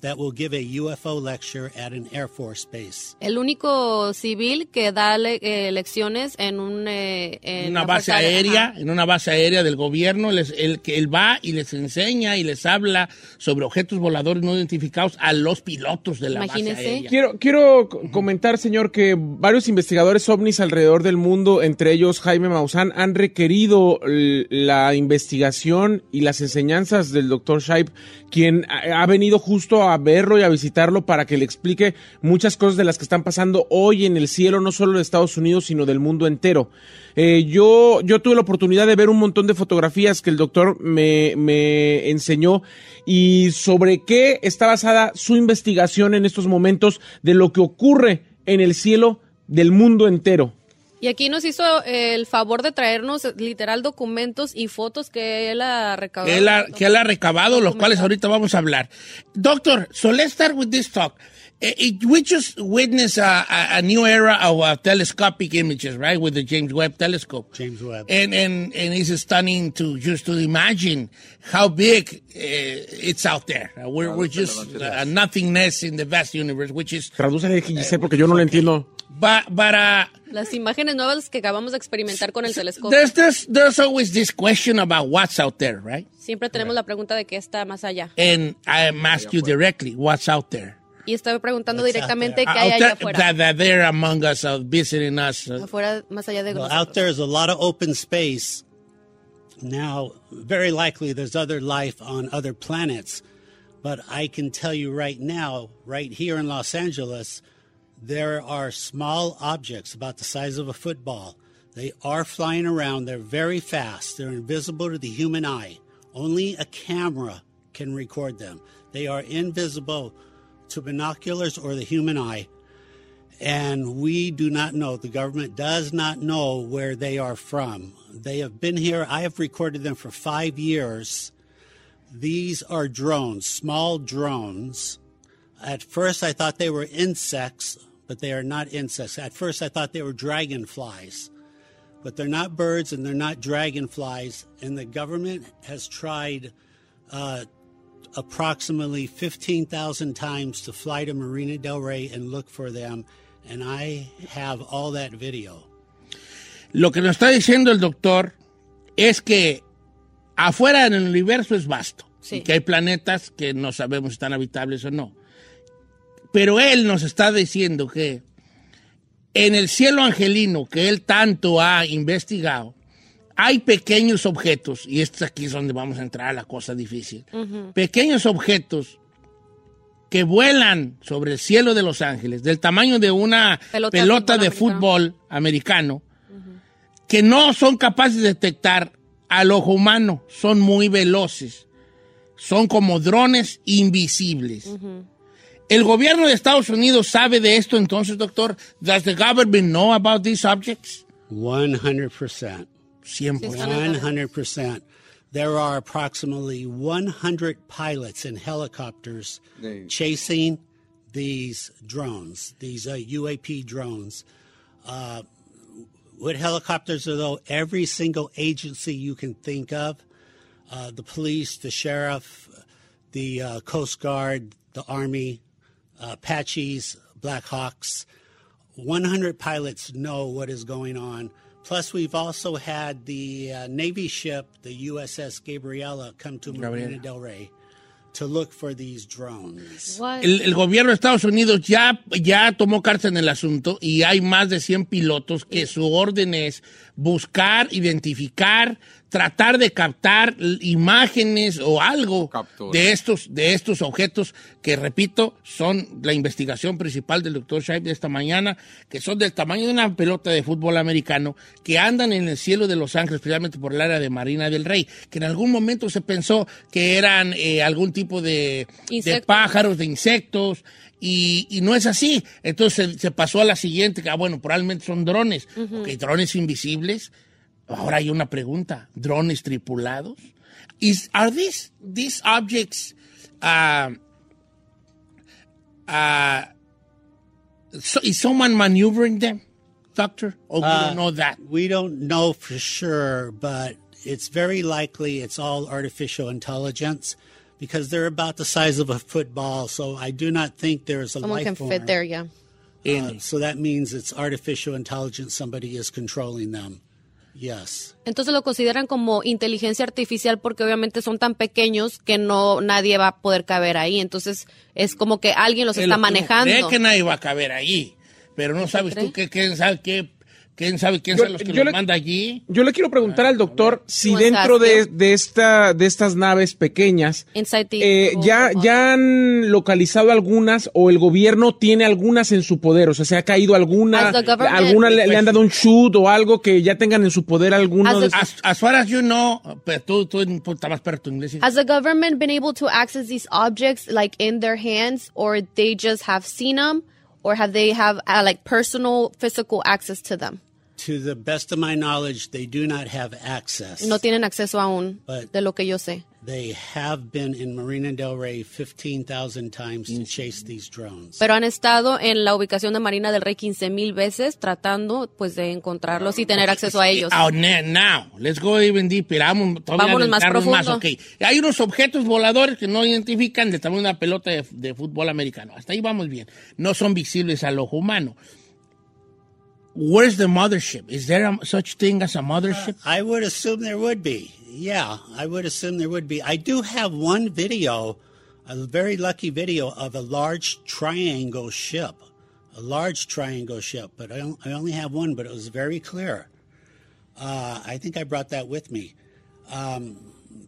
that will give a UFO lecture at an Air Force base.
El único civil que da le- eh, lecciones en un... eh, en
una base
Fuerza Aérea. Ajá.
en una base aérea del gobierno, les, el que él va y les enseña y les habla sobre objetos voladores no identificados a los pilotos de la base
Imagínese.
aérea.
Quiero, quiero co- comentar, señor, que varios investigadores ovnis alrededor del mundo, entre ellos Jaime Maussan, han requerido la investigación y las enseñanzas del doctor Scheib, quien ha ha venido justo a verlo y a visitarlo para que le explique muchas cosas de las que están pasando hoy en el cielo, no solo de Estados Unidos, sino del mundo entero. Eh, yo, yo tuve la oportunidad de ver un montón de fotografías que el doctor me, me enseñó y sobre qué está basada su investigación en estos momentos de lo que ocurre en el cielo del mundo entero.
Y aquí nos hizo el favor de traernos eh, literal documentos y fotos que él ha recaudado.
que él ha, que él ha recabado, los cuales ahorita vamos a hablar. Doctor, so let's start with this talk. Eh, it- we just witnessed a, a, a new era of uh, telescopic images, right, with the James Webb telescope.
James Webb.
And, and, and it's stunning to just to imagine how big uh, it's out there. Uh, we're, we're just a nothingness in the vast universe, which is...
Giselle, porque yo no lo entiendo.
But, but, uh,
Las imágenes nuevas que acabamos de experimentar con el telescopio.
there's, there's, there's always this question about what's out there, right?
Siempre tenemos la pregunta de qué está más allá.
And I am ask you directly, what's out there?
Y estoy preguntando directamente qué
Out
hay allá
there-
afuera.
that, that they're among us, uh, visiting us. uh,
Afuera, más allá de
Well,
nosotros.
out there is a lot of open space. Now, very likely there's other life on other planets. But I can tell you right now, right here in Los Angeles, there are small objects about the size of a football. They are flying around. They're very fast. They're invisible to the human eye. Only a camera can record them. They are invisible to binoculars or the human eye. And we do not know, the government does not know where they are from. They have been here, I have recorded them for five years. These are drones, small drones. At first, I thought they were insects, but they are not insects. At first, I thought they were dragonflies, but they're not birds and they're not dragonflies. And the government has tried uh, approximately 15,000 times to fly to Marina Del Rey and look for them. And I have all that video.
Lo que nos está diciendo el doctor es que afuera en el universo es vasto.
Sí.
Y que hay planetas que no sabemos si están habitables o no. Pero él nos está diciendo que en el cielo angelino que él tanto ha investigado, hay pequeños objetos, y esto aquí es donde vamos a entrar a la cosa difícil, pequeños objetos que vuelan sobre el cielo de Los Ángeles, del tamaño de una
Pelota
pelota,
de fútbol
americano, que no son capaces de detectar al ojo humano, son muy veloces, son como drones invisibles. ¿El gobierno de Estados Unidos sabe de esto entonces, doctor? Does the government know about these objects?
100%.
100%.
100%. There are approximately 100 pilots in helicopters chasing these drones, these uh, UAP drones. Uh, what helicopters are, though? Every single agency you can think of uh, the police, the sheriff, the uh, Coast Guard, the Army, Apaches, Black Hawks, 100 pilots know what is going on. Plus, we've also had the uh, Navy ship, the USS Gabriella, come to Marina del Rey to look for these drones.
El, el gobierno de Estados Unidos ya, ya tomó carta en el asunto y hay más de 100 pilotos que su orden es buscar, identificar, tratar de captar imágenes o algo de estos, de estos objetos que, repito, son la investigación principal del doctor Scheib de esta mañana, que son del tamaño de una pelota de fútbol americano, que andan en el cielo de Los Ángeles, especialmente por el área de Marina del Rey, que en algún momento se pensó que eran eh, algún tipo de, pájaros, de insectos, y, y no es así. Entonces se, se pasó a la siguiente, que ah, bueno, probablemente son drones. Ok, drones invisibles. Ahora hay una pregunta, ¿drones tripulados? Is, are these, these objects uh, uh, so, is someone maneuvering them, doctor? Or we
Uh,
don't know that?
We don't know for sure, but it's very likely it's all artificial intelligence because they're about the size of a football. So I do not think there's a
Someone
life
can
form.
fit there, yeah.
Uh, so that means it's artificial intelligence. Somebody is controlling them. Yes.
Entonces lo consideran como inteligencia artificial porque obviamente son tan pequeños que no nadie va a poder caber ahí. Entonces es como que alguien los
Es
está manejando.
cree que nadie va a caber ahí. Pero no sabes tú que, quién sabe qué, quién sabe quién
Yo-
son los que
yo
los
le-
manda allí.
Yo le quiero preguntar al doctor si dentro de, esta, de estas naves pequeñas eh, ya, ya han localizado algunas o el gobierno tiene algunas en su poder. O sea, se ha caído alguna,
As the government-
alguna le, le han dado un shoot o algo que ya tengan en su poder alguno de esos-
As, as far as you know, pero tú, tú estás más perto en inglés.
Has the government been able to access these objects like in their hands or they just have seen them or have they have uh, like personal physical access to them?
To the best of my knowledge, they do not have access.
No tienen acceso aún
But-
de lo que yo sé.
They have been in Marina del Rey 15,000 times to chase these drones.
Pero han estado en la ubicación de Marina del Rey 15 mil veces tratando pues de encontrarlos y tener acceso a ellos.
Oh, now, let's go even deeper. Vamos,
Vámonos más profundo.
ok. Hay unos objetos voladores que no identifican del tamaño de una pelota de, de fútbol americano. Hasta ahí vamos bien. No son visibles al ojo humano. Where's the mothership? Is there a, such thing as a mothership?
I would assume there would be. Yeah, I would assume there would be. I do have one video, a very lucky video of a large triangle ship, a large triangle ship, but I, I only have one, but it was very clear. Uh, I think I brought that with me. Um,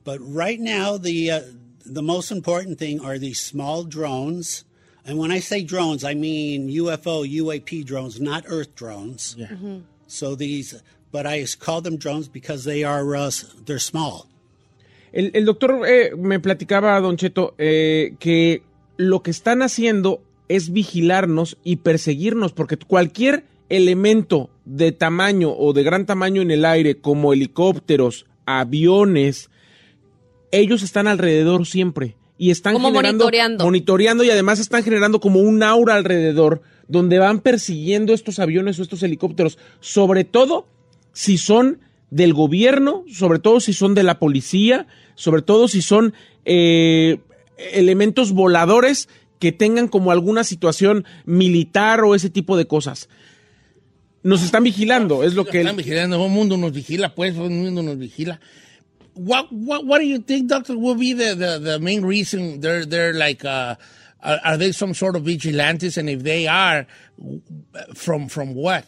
but right now, the uh, the most important thing are these small drones. And when I say drones, I mean UFO, UAP drones, not Earth drones. So these, but I call them drones because they are uh, they're small.
El, el doctor eh, me platicaba, Don Cheto, eh, que lo que están haciendo es vigilarnos y perseguirnos, porque cualquier elemento de tamaño o de gran tamaño en el aire, como helicópteros, aviones, ellos están alrededor siempre y están
Como
generando,
monitoreando.
monitoreando y además están generando como un aura alrededor donde van persiguiendo estos aviones o estos helicópteros, sobre todo si son del gobierno, sobre todo si son de la policía, sobre todo si son eh, elementos voladores que tengan como alguna situación militar o ese tipo de cosas. Nos están vigilando, es lo que...
Están vigilando, el mundo nos vigila, pues, el mundo nos vigila. What, what, what do you think, doctor, will be the, the, the main reason they're, they're like, uh, are, are they some sort of vigilantes? And if they are, from, from what?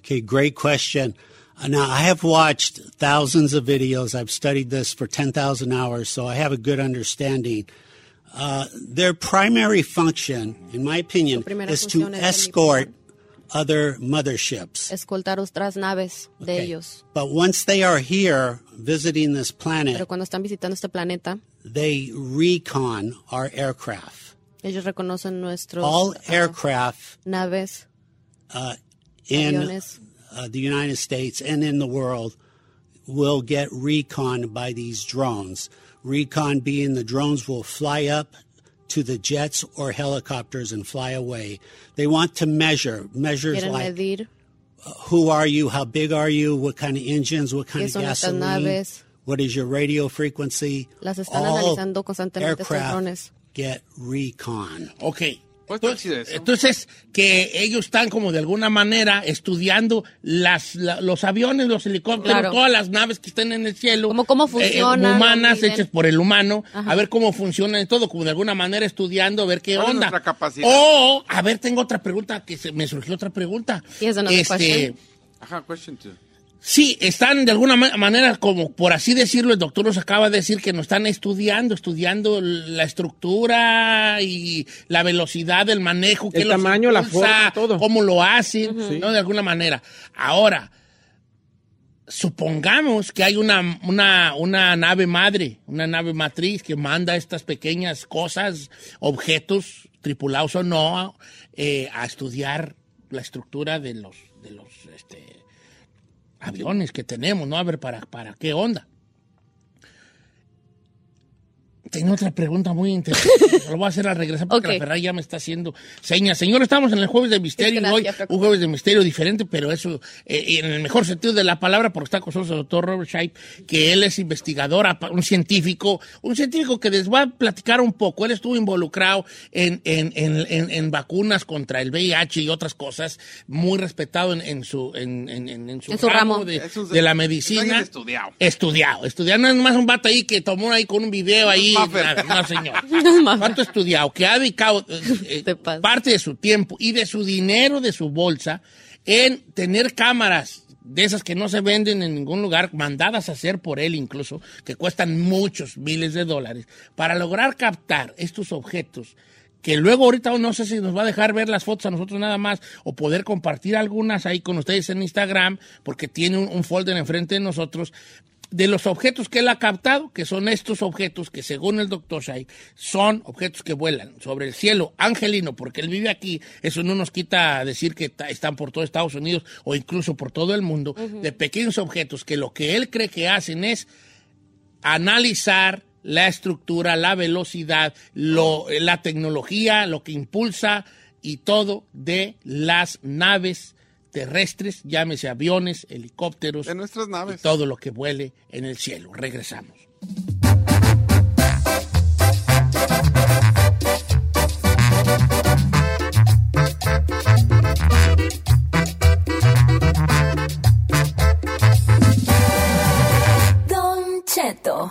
Okay, great question. Uh, Now, I have watched thousands of videos. I've studied this for 10,000 hours, so I have a good understanding. Uh, their primary function, in my opinion, is to
función es,
escort other motherships.
Escoltar otras naves de
Okay.
ellos.
But once they are here visiting this
Pero
planet,
cuando están visitando este planeta,
they recon our aircraft.
ellos reconocen nuestros
All
ah,
aircraft
naves,
uh, in
aviones.
uh, the United States and in the world will get recon by these drones. Recon being the drones will fly up to the jets or helicopters and fly away. They want to measure measures like
medir
who are you, how big are you, what kind of engines, what kind of
son
gasoline, what is your radio frequency.
Las están
All
analizando constantemente
aircraft
drones.
get recon.
Ok,
Entonces,
entonces, que ellos están como de alguna manera estudiando las, la- los aviones, los helicópteros,
Claro.
todas las naves que están en el cielo.
Como cómo
eh,
funcionan,
humanas,
dónde
hechas por el humano,
Ajá.
a ver cómo funcionan y todo, como de alguna manera estudiando, a ver qué
¿Cuál es
onda.
nuestra capacidad?
O, a ver, tengo otra pregunta, que se, me surgió otra pregunta.
Yes, question.
Ajá, question two.
Sí, están de alguna ma- manera, como por así decirlo, el doctor nos acaba de decir que nos están estudiando, estudiando la estructura y la velocidad del manejo,
El tamaño, la forma, todo.
cómo lo hacen. ¿no? De alguna manera. Ahora, supongamos que hay una, una, una nave madre, una nave matriz que manda estas pequeñas cosas, objetos, tripulados o no, eh, a estudiar la estructura de los, aviones que tenemos, ¿no? A ver, ¿para, para qué onda? Tengo otra pregunta muy interesante. *laughs* Lo voy a hacer al regresar porque
Ok.
la Ferrari ya me está haciendo señas. Señor, estamos en el Jueves de Misterio
Es que
hoy. Un Jueves de Misterio diferente, pero eso eh, en el mejor sentido de la palabra, porque está con nosotros el doctor Robert Scheib, que él es investigador, un científico, un científico que les va a platicar un poco. Él estuvo involucrado en, en, en, en- en vacunas contra el VIH y otras cosas, muy respetado en, en su, en, en- en- en su,
En su ramo.
de,
Es
de la medicina.
estudiado.
Estudiado, estudiado. No es más un vato ahí que tomó ahí con un video ahí.
Maffer.
No, señor. *laughs* Vato estudiado, que ha dedicado eh, eh, parte de su tiempo y de su dinero, de su bolsa, en tener cámaras de esas que no se venden en ningún lugar, mandadas a hacer por él incluso, que cuestan muchos miles de dólares, para lograr captar estos objetos que luego ahorita no sé si nos va a dejar ver las fotos a nosotros nada más o poder compartir algunas ahí con ustedes en Instagram, porque tiene un, un folder enfrente de nosotros de los objetos que él ha captado, que son estos objetos que según el doctor Shai son objetos que vuelan sobre el cielo angelino, porque él vive aquí, eso no nos quita decir que están por todo Estados Unidos o incluso por todo el mundo, de pequeños objetos que lo que él cree que hacen es analizar la estructura, la velocidad, lo- la tecnología, lo que impulsa y todo de las naves terrestres, llámese aviones, helicópteros,
De nuestras
y
naves.
todo lo que vuele en el cielo. Regresamos.
Don Cheto.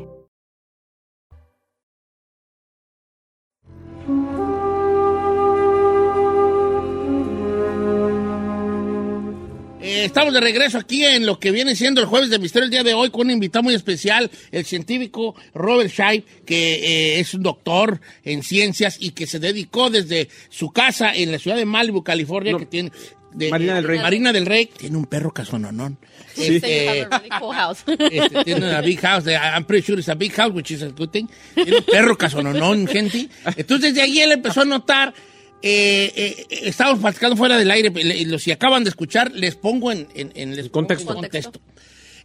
Estamos de regreso aquí en lo que viene siendo el jueves de misterio el día de hoy con un invitado muy especial, el científico Robert Scheib, que eh, es un doctor en ciencias y que se dedicó desde su casa en la ciudad de Malibu, California,
No,
que tiene... de-
Marina del Rey.
Marina del Rey tiene un perro casononón.
Sí.
Este,
really cool house.
este, tiene una big house. de- I'm pretty sure it's a big house, which is a good thing. Tiene un perro casononón, gente. Entonces, de ahí él empezó a notar. Eh, eh, estábamos platicando fuera del aire. Los si acaban de escuchar, les pongo en, en- en- les pongo
Contexto.
en contexto.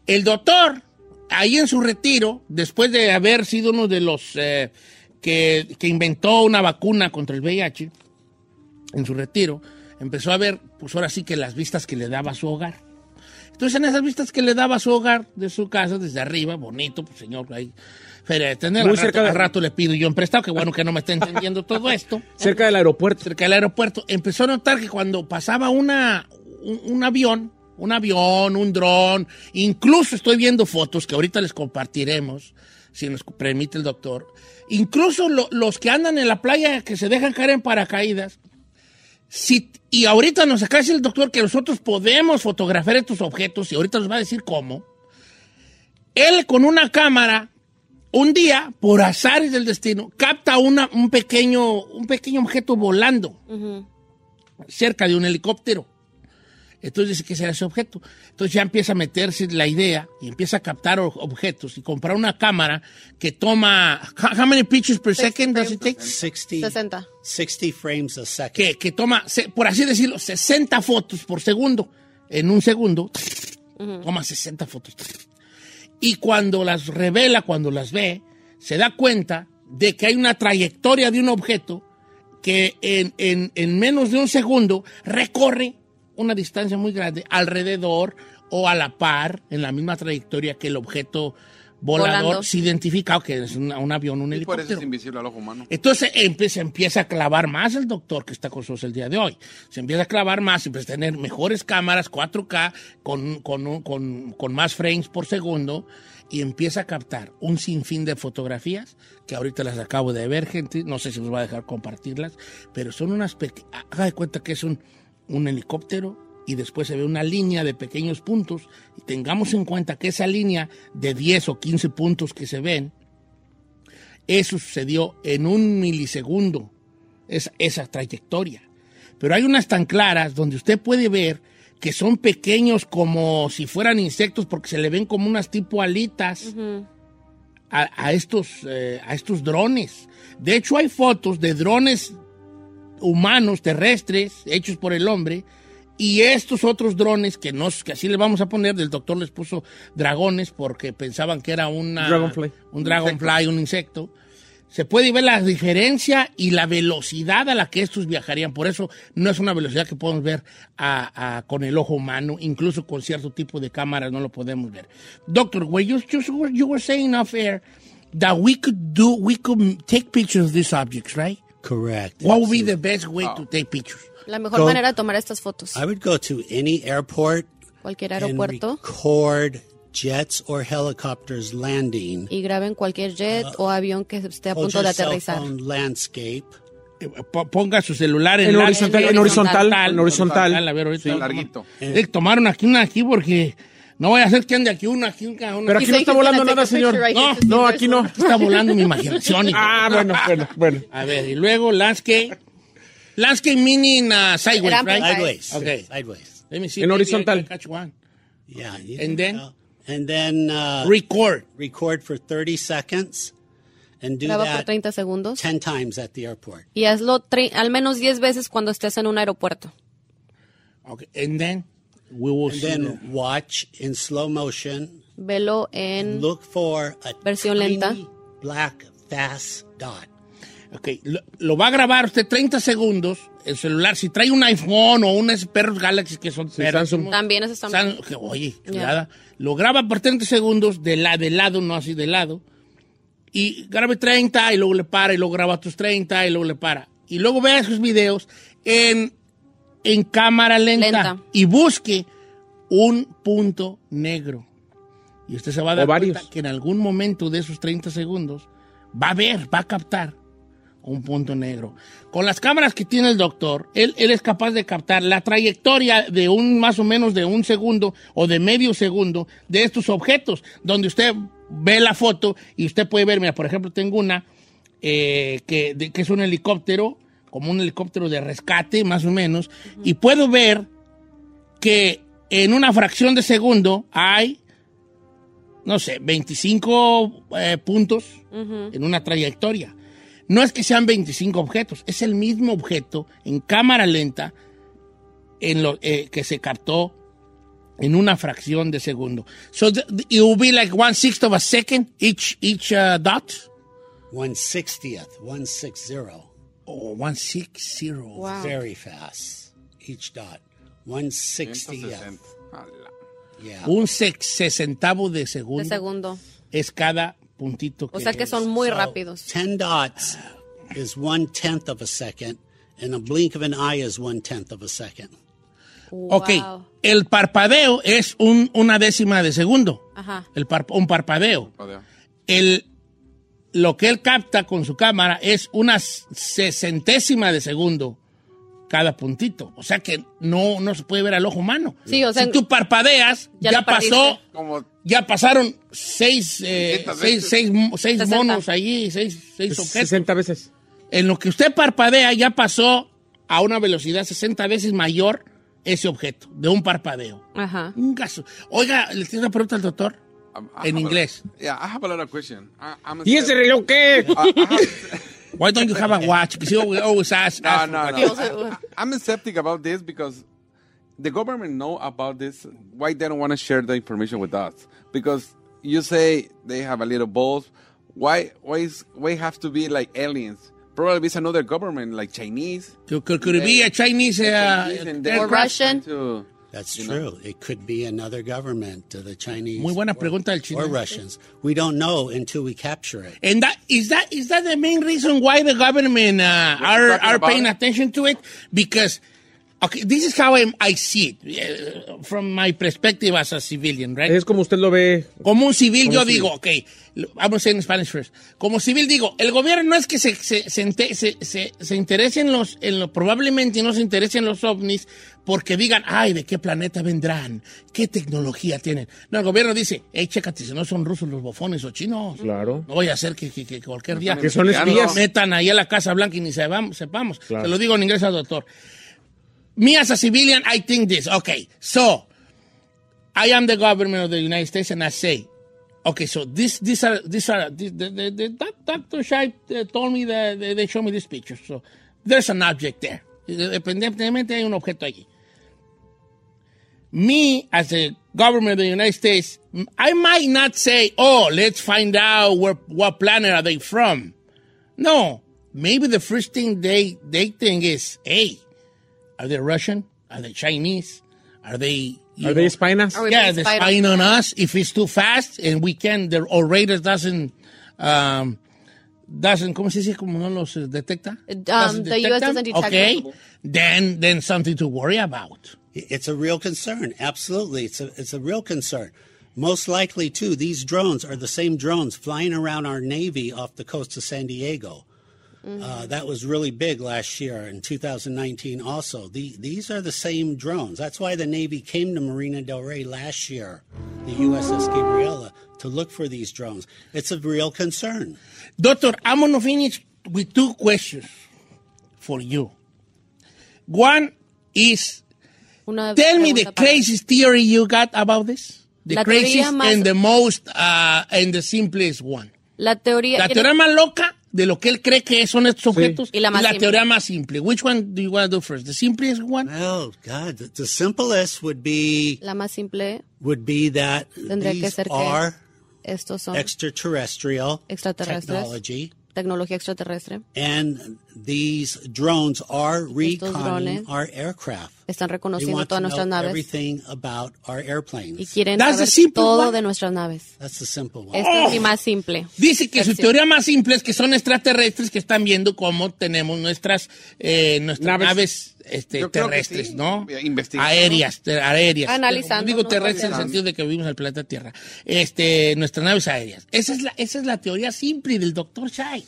El doctor, ahí en su retiro, después de haber sido uno de los eh, que, que inventó una vacuna contra el VIH, en su retiro, empezó a ver, pues ahora sí que las vistas que le daba a su hogar. Entonces, en esas vistas que le daba a su hogar, de su casa, desde arriba, bonito, pues señor, ahí. Pero tener
Muy
al rato,
cerca de-
al rato le pido yo en prestado, que bueno que no me está entendiendo todo esto. *laughs*
Cerca del aeropuerto.
Cerca del aeropuerto, empezó a notar que cuando pasaba una, un, un avión, un avión, un dron, incluso estoy viendo fotos que ahorita les compartiremos, si nos permite el doctor. Incluso lo- los que andan en la playa que se dejan caer en paracaídas, si, y ahorita nos acaba de decir el doctor que nosotros podemos fotografiar estos objetos y ahorita nos va a decir cómo. Él con una cámara, un día, por azares del destino, capta una, un, pequeño, un pequeño objeto volando cerca de un helicóptero. Entonces dice que será ese objeto. Entonces ya empieza a meterse la idea y empieza a captar objetos y comprar una cámara que toma. How how many pictures per second does it take?
60,
60.
60 frames a second.
Que, que toma, por así decirlo, 60 fotos por segundo. En un segundo, toma 60 fotos. Y cuando las revela, cuando las ve, se da cuenta de que hay una trayectoria de un objeto que en, en- en menos de un segundo recorre una distancia muy grande alrededor o a la par, en la misma trayectoria que el objeto volador
Volando.
se identifica que es un avión, un
Y por eso
helicóptero.
es invisible al ojo humano.
Entonces empe- se empieza a clavar más el doctor que está con nosotros el día de hoy. Se empieza a clavar más, empieza a tener mejores cámaras 4K con, con, un- con- con más frames por segundo y empieza a captar un sinfín de fotografías que ahorita las acabo de ver, gente. No sé si nos va a dejar compartirlas, pero son unas pequeñas. Haga de cuenta que es un, un helicóptero y después se ve una línea de pequeños puntos. Y tengamos en cuenta que esa línea de 10 o 15 puntos que se ven eso sucedió en un milisegundo, esa, esa trayectoria. Pero hay unas tan claras donde usted puede ver que son pequeños como si fueran insectos porque se le ven como unas tipo alitas a, estos, eh, a estos drones. De hecho, hay fotos de drones humanos, terrestres, hechos por el hombre, y estos otros drones que, nos, que así le vamos a poner, del doctor les puso dragones porque pensaban que era una,
Dragonfly.
un dragonfly, un insecto. Se puede ver la diferencia y la velocidad a la que estos viajarían. Por eso no es una velocidad que podemos ver a- a- con el ojo humano, incluso con cierto tipo de cámaras no lo podemos ver. Doctor, were you, you, were- you were saying off air that we could do, we could take pictures of these objects, right?
Correct.
What would be the best way to take pictures?
La mejor
Go-
manera de tomar estas fotos.
I would go to any airport
Cualquier
and
aeropuerto
record jets or helicopters landing.
y graben cualquier jet o avión que esté a punto de aterrizar.
landscape.
Eh, po- Ponga su celular en,
En
la-
horizontal, en horizontal, en horizontal.
A ver, ahorita.
Sí, larguito.
Eh, tomaron aquí una aquí porque no voy a hacer que ande aquí uno, aquí un uno.
Pero aquí no está volando nada, señor.
No,
No, aquí no.
Está volando mi imaginación.
Ah, bueno, bueno, bueno.
A ver, y luego landscape. Landscape meaning uh, sideways,
Ramping
right?
Sideways.
Okay.
Sideways.
Let me see.
En
maybe
horizontal.
Catch one.
Yeah.
And then?
And then uh,
Record.
record for 30 seconds and do
Graba por
that
30 segundos
10 times at the airport.
y hazlo al menos 10 veces cuando estés en un aeropuerto.
Okay. And then we will
And
see
then
the-
watch in slow motion.
Velo en
Look for a
Versión
tiny
lenta.
black fast dot.
Ok, lo, lo va a grabar usted 30 segundos el celular. Si trae un iPhone o unos perros Galaxy que son perros.
Samsung.
También eso está
San- que, oye, chulada. Lo graba por 30 segundos de, la, de lado, no así de lado. Y grabe 30 y luego le para y luego graba otros 30 y luego le para. Y luego vea esos videos en, en cámara lenta,
Lenta.
y busque un punto negro. Y usted se va a dar
varios.
cuenta que en algún momento de esos 30 segundos va a ver, va a captar un punto negro. Con las cámaras que tiene el doctor, él, él es capaz de captar la trayectoria de un más o menos de un segundo o de medio segundo de estos objetos, donde usted ve la foto y usted puede ver, mira, por ejemplo, tengo una eh, que, de- que es un helicóptero, como un helicóptero de rescate, más o menos, y puedo ver que en una fracción de segundo hay, no sé, 25 eh, puntos en una trayectoria. No es que sean 25 objetos, es el mismo objeto en cámara lenta en lo, eh, que se captó en una fracción de segundo. So th- th- it will be like one sixth of a second each each uh, dot.
One sixtieth, one six zero.
Oh, one six zero.
Wow.
Very fast. Each dot. One sixtieth.
160. Ala.
Yeah.
Un sex- sesentavo de segundo,
De segundo.
es cada puntito.
O sea que son muy rápidos.
Ten dots is one tenth of a second, and a blink of an eye is one tenth of a second.
Ok,
Wow.
el parpadeo es un- una décima de segundo.
Ajá.
El par- un parpadeo.
Padeo.
El, lo que él capta con su cámara es una sesentésima de segundo cada puntito. O sea que no, no se puede ver al ojo humano.
Sí, o sea,
si tú parpadeas,
ya
pasó,
Como
ya pasaron seis, eh,
60
seis, seis, seis
60.
monos allí, seis, seis objetos.
60 veces.
En lo que usted parpadea ya pasó a una velocidad 60 veces mayor ese objeto, de un parpadeo.
Ajá.
Un gasto. Oiga, le tengo una pregunta al doctor.
Um, I
En
have a-
inglés.
yeah, I have a lot of questions. I, I'm a
¿Y ese reloj qué?
I- I have-
Why don't you have a watch? Because you always- always ask.
no,
ask
no,
for
no.
watches.
I, I'm a skeptic about this because the government know about this. Why they don't want to share the information with us? Because you say they have a little balls. Why? Why is? Why have to be like aliens? Probably it's another government like Chinese.
Could, could, could it be a Chinese, uh,
Chinese and
Or
they're
Russian.
to-
That's
You know?
true. It could be another government, uh, the Chinese.
Muy buena
or-
pregunta del chino.
Or Russians. We don't know until we capture it.
And that is that is that the main reason why the government uh, are are paying
it?
attention to it? Because okay, this is how I, I see it uh, from my perspective as a civilian, right?
Es como usted lo ve.
Como un civil,
Como
yo
civil.
digo, ok, vamos a decir en Spanish first. Como civil digo, el gobierno no es que se, se, se, se, se- se interese en los, en lo, probablemente no se interese en los ovnis porque digan, ay, ¿de qué planeta vendrán? ¿Qué tecnología tienen? No, el gobierno dice, hey, chécate, si no son rusos los bofones o chinos.
Claro.
No voy a hacer que, que- que cualquier día
Que son
metan ahí a la Casa Blanca y ni sepamos. sepamos.
Claro.
Se lo digo en inglés al doctor. Me as a civilian, I think this. Okay, so I am the government of the United States, and I say, okay, so this, these are, these are, this, the, the, the, Dr. Shai uh, told me that they, showed me this picture. So there's an object there. Independientemente hay un objeto allí. Me, as the government of the United States, I might not say, oh, let's find out where, what planet are they from. No, maybe the first thing they, they think is, hey, are they Russian? Are they Chinese? Are they you
Are they spying us?
Are
yeah, they're
on?
spying on us. If it's too fast and we can, the our radar doesn't, um, doesn't, ¿cómo se dice? Como no los eh, detecta?
Um, the US
them?
doesn't detect
Okay,
them.
then then something to worry about.
It's a real concern. Absolutely. It's a, it's a real concern. Most likely, too, these drones are the same drones flying around our Navy off the coast of San Diego. Uh, that was really big last year in 2019 also. The, these are the same drones. That's why the Navy came to Marina Del Rey last year, the USS Gabriela, to look for these drones. It's a real concern.
Doctor, I'm going to finish with two questions for you. One is,
Una
tell me the craziest theory you got about this. The craziest
más-
and the most, uh, and the simplest one.
La teoría.
La teoría más loca de lo que él cree que son estos objetos
Y la más simple.
teoría más simple. Which one do you want to do first? The simplest one?
Oh, God. The, the simplest would be,
La más simple
would be that
tendría que
these
ser que
are
estos son
extraterrestrial technology,
tecnología extraterrestre.
and these drones are reconning
drones
our aircraft.
Están reconociendo todas nuestras naves
everything about our airplanes.
y quieren
That's
saber todo
one.
de nuestras naves.
That's the simple one.
Esta es mi más simple.
Dice que su teoría más simple es que son extraterrestres que están viendo cómo tenemos nuestras, eh, nuestras
Naves.
naves, este, terrestres,
sí.
¿no? Aéreas, ter- aéreas.
Analizando,
Digo
¿no?
terrestres en el sentido de que vivimos en el planeta Tierra. Este, nuestras naves aéreas. Esa es la, esa es la teoría simple del doctor Shai.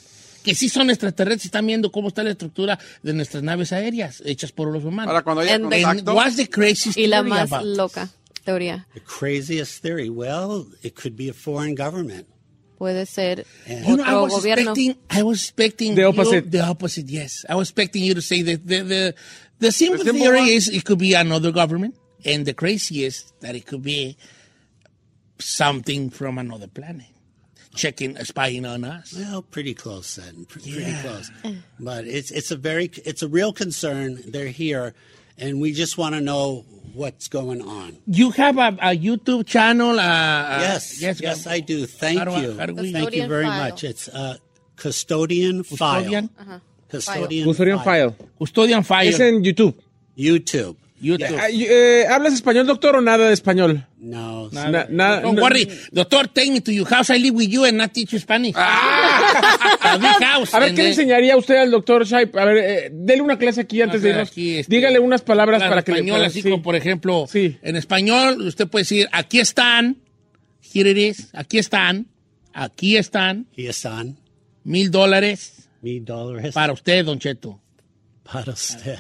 Que sí son extraterrestres, están viendo cómo está la estructura de nuestras naves aéreas hechas por los humanos.
Ahora, cuando haya
And-
And
contacto,
what's the craziest
Y la
theory
más
about
loca teoría
The craziest theory. Well, it could be a foreign government.
puede ser
You know, I
otro
was
gobierno.
expecting, I was expecting
The
you-
opposite.
the opposite, yes. I was expecting you to say that the the the simple,
The simple
theory
one?
is it could be another government, and the crazy is that it could be something from another planet, checking, spying on us.
Well, pretty close then. P- Pretty
Yeah.
close. But it's it's a very it's a real concern. They're here, and we just want to know what's going on.
You have a, a YouTube channel. Uh, uh,
yes, yes, I do. Thank
How do I-
you.
how do we-
Thank you very
file.
much. It's uh, custodian,
Custodian?
file. Custodian,
Custodian File.
Custodian file.
Es en YouTube.
YouTube.
YouTube.
Ah, eh, ¿Hablas español, doctor, o nada de español?
No.
Na- nada-
Don't
no-
worry, doctor, take me to your house. I live with you and not teach you Spanish. a big house.
A ver, ¿qué le enseñaría usted al doctor Shai? A ver, eh, dele una clase aquí antes de irnos.
aquí, este,
Dígale unas palabras para que le
español,
para-
así
sí.
como por ejemplo,
Sí.
en español usted puede decir, aquí están, here it is, aquí están, aquí están,
Here están.
Mil dólares
Mil dólares
para usted, Don Cheto.
Para usted.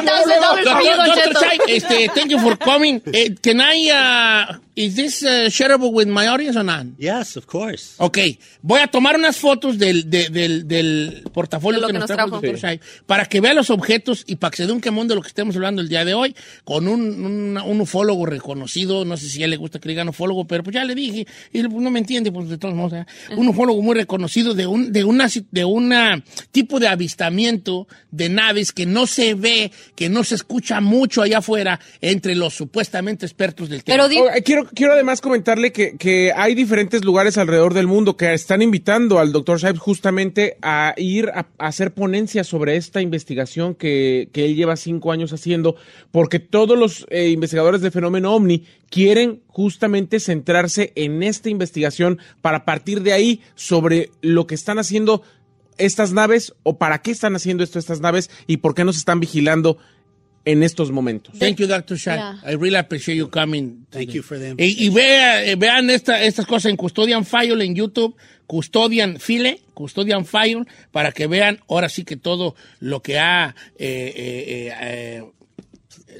Dr. Chai, este, thank you for coming. Eh, can I, uh, is this uh, shareable with my audience or not?
Yes, of course.
Ok, voy a tomar unas fotos del, de- del, del portafolio
De
que,
que
nos trajo
trajo.
Para que vea los objetos y para que se dé un quemón de lo que estemos hablando el día de hoy, con un, un, un ufólogo reconocido, no sé si a él le gusta que le digan ufólogo, pero pues ya le dije, y él no me entiende, pues de todos modos, ¿eh? un ufólogo muy reconocido de un de una, de una tipo de avistamiento de naves que no se ve, que no se escucha mucho allá afuera entre los supuestamente expertos del tema.
Pero di-
Oh, eh, quiero, quiero además comentarle que, que hay diferentes lugares alrededor del mundo que están invitando al doctor Shipes justamente a ir a, a hacer ponencias sobre esta investigación que, que él lleva cinco años haciendo, porque todos los eh, investigadores del fenómeno OVNI quieren justamente centrarse en esta investigación para partir de ahí sobre lo que están haciendo estas naves o para qué están haciendo esto estas naves y por qué nos están vigilando en estos momentos.
Thank you, Dr. Shai.
Yeah.
I really appreciate you coming.
Thank you for the
Y, y vea- eh, vean esta- estas cosas en Custodian File en YouTube, Custodian File, Custodian File, para que vean ahora sí que todo lo que ha eh, eh, eh, eh,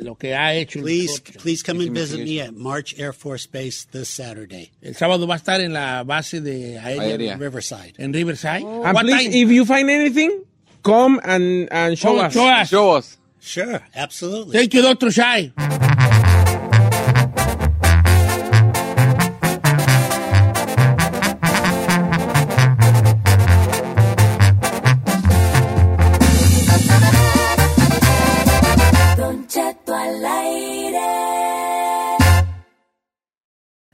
lo que ha hecho.
Please,
doctor.
please come and visit me at March Air Force Base this Saturday,
El sábado va a estar en la base de aérea
Aérea.
Riverside.
en Riverside. Oh.
And
What
please,
time?
if you find anything, come and, and show
Oh,
us.
show us.
Show us.
Sure, absolutely.
Thank you, Dr. Shai.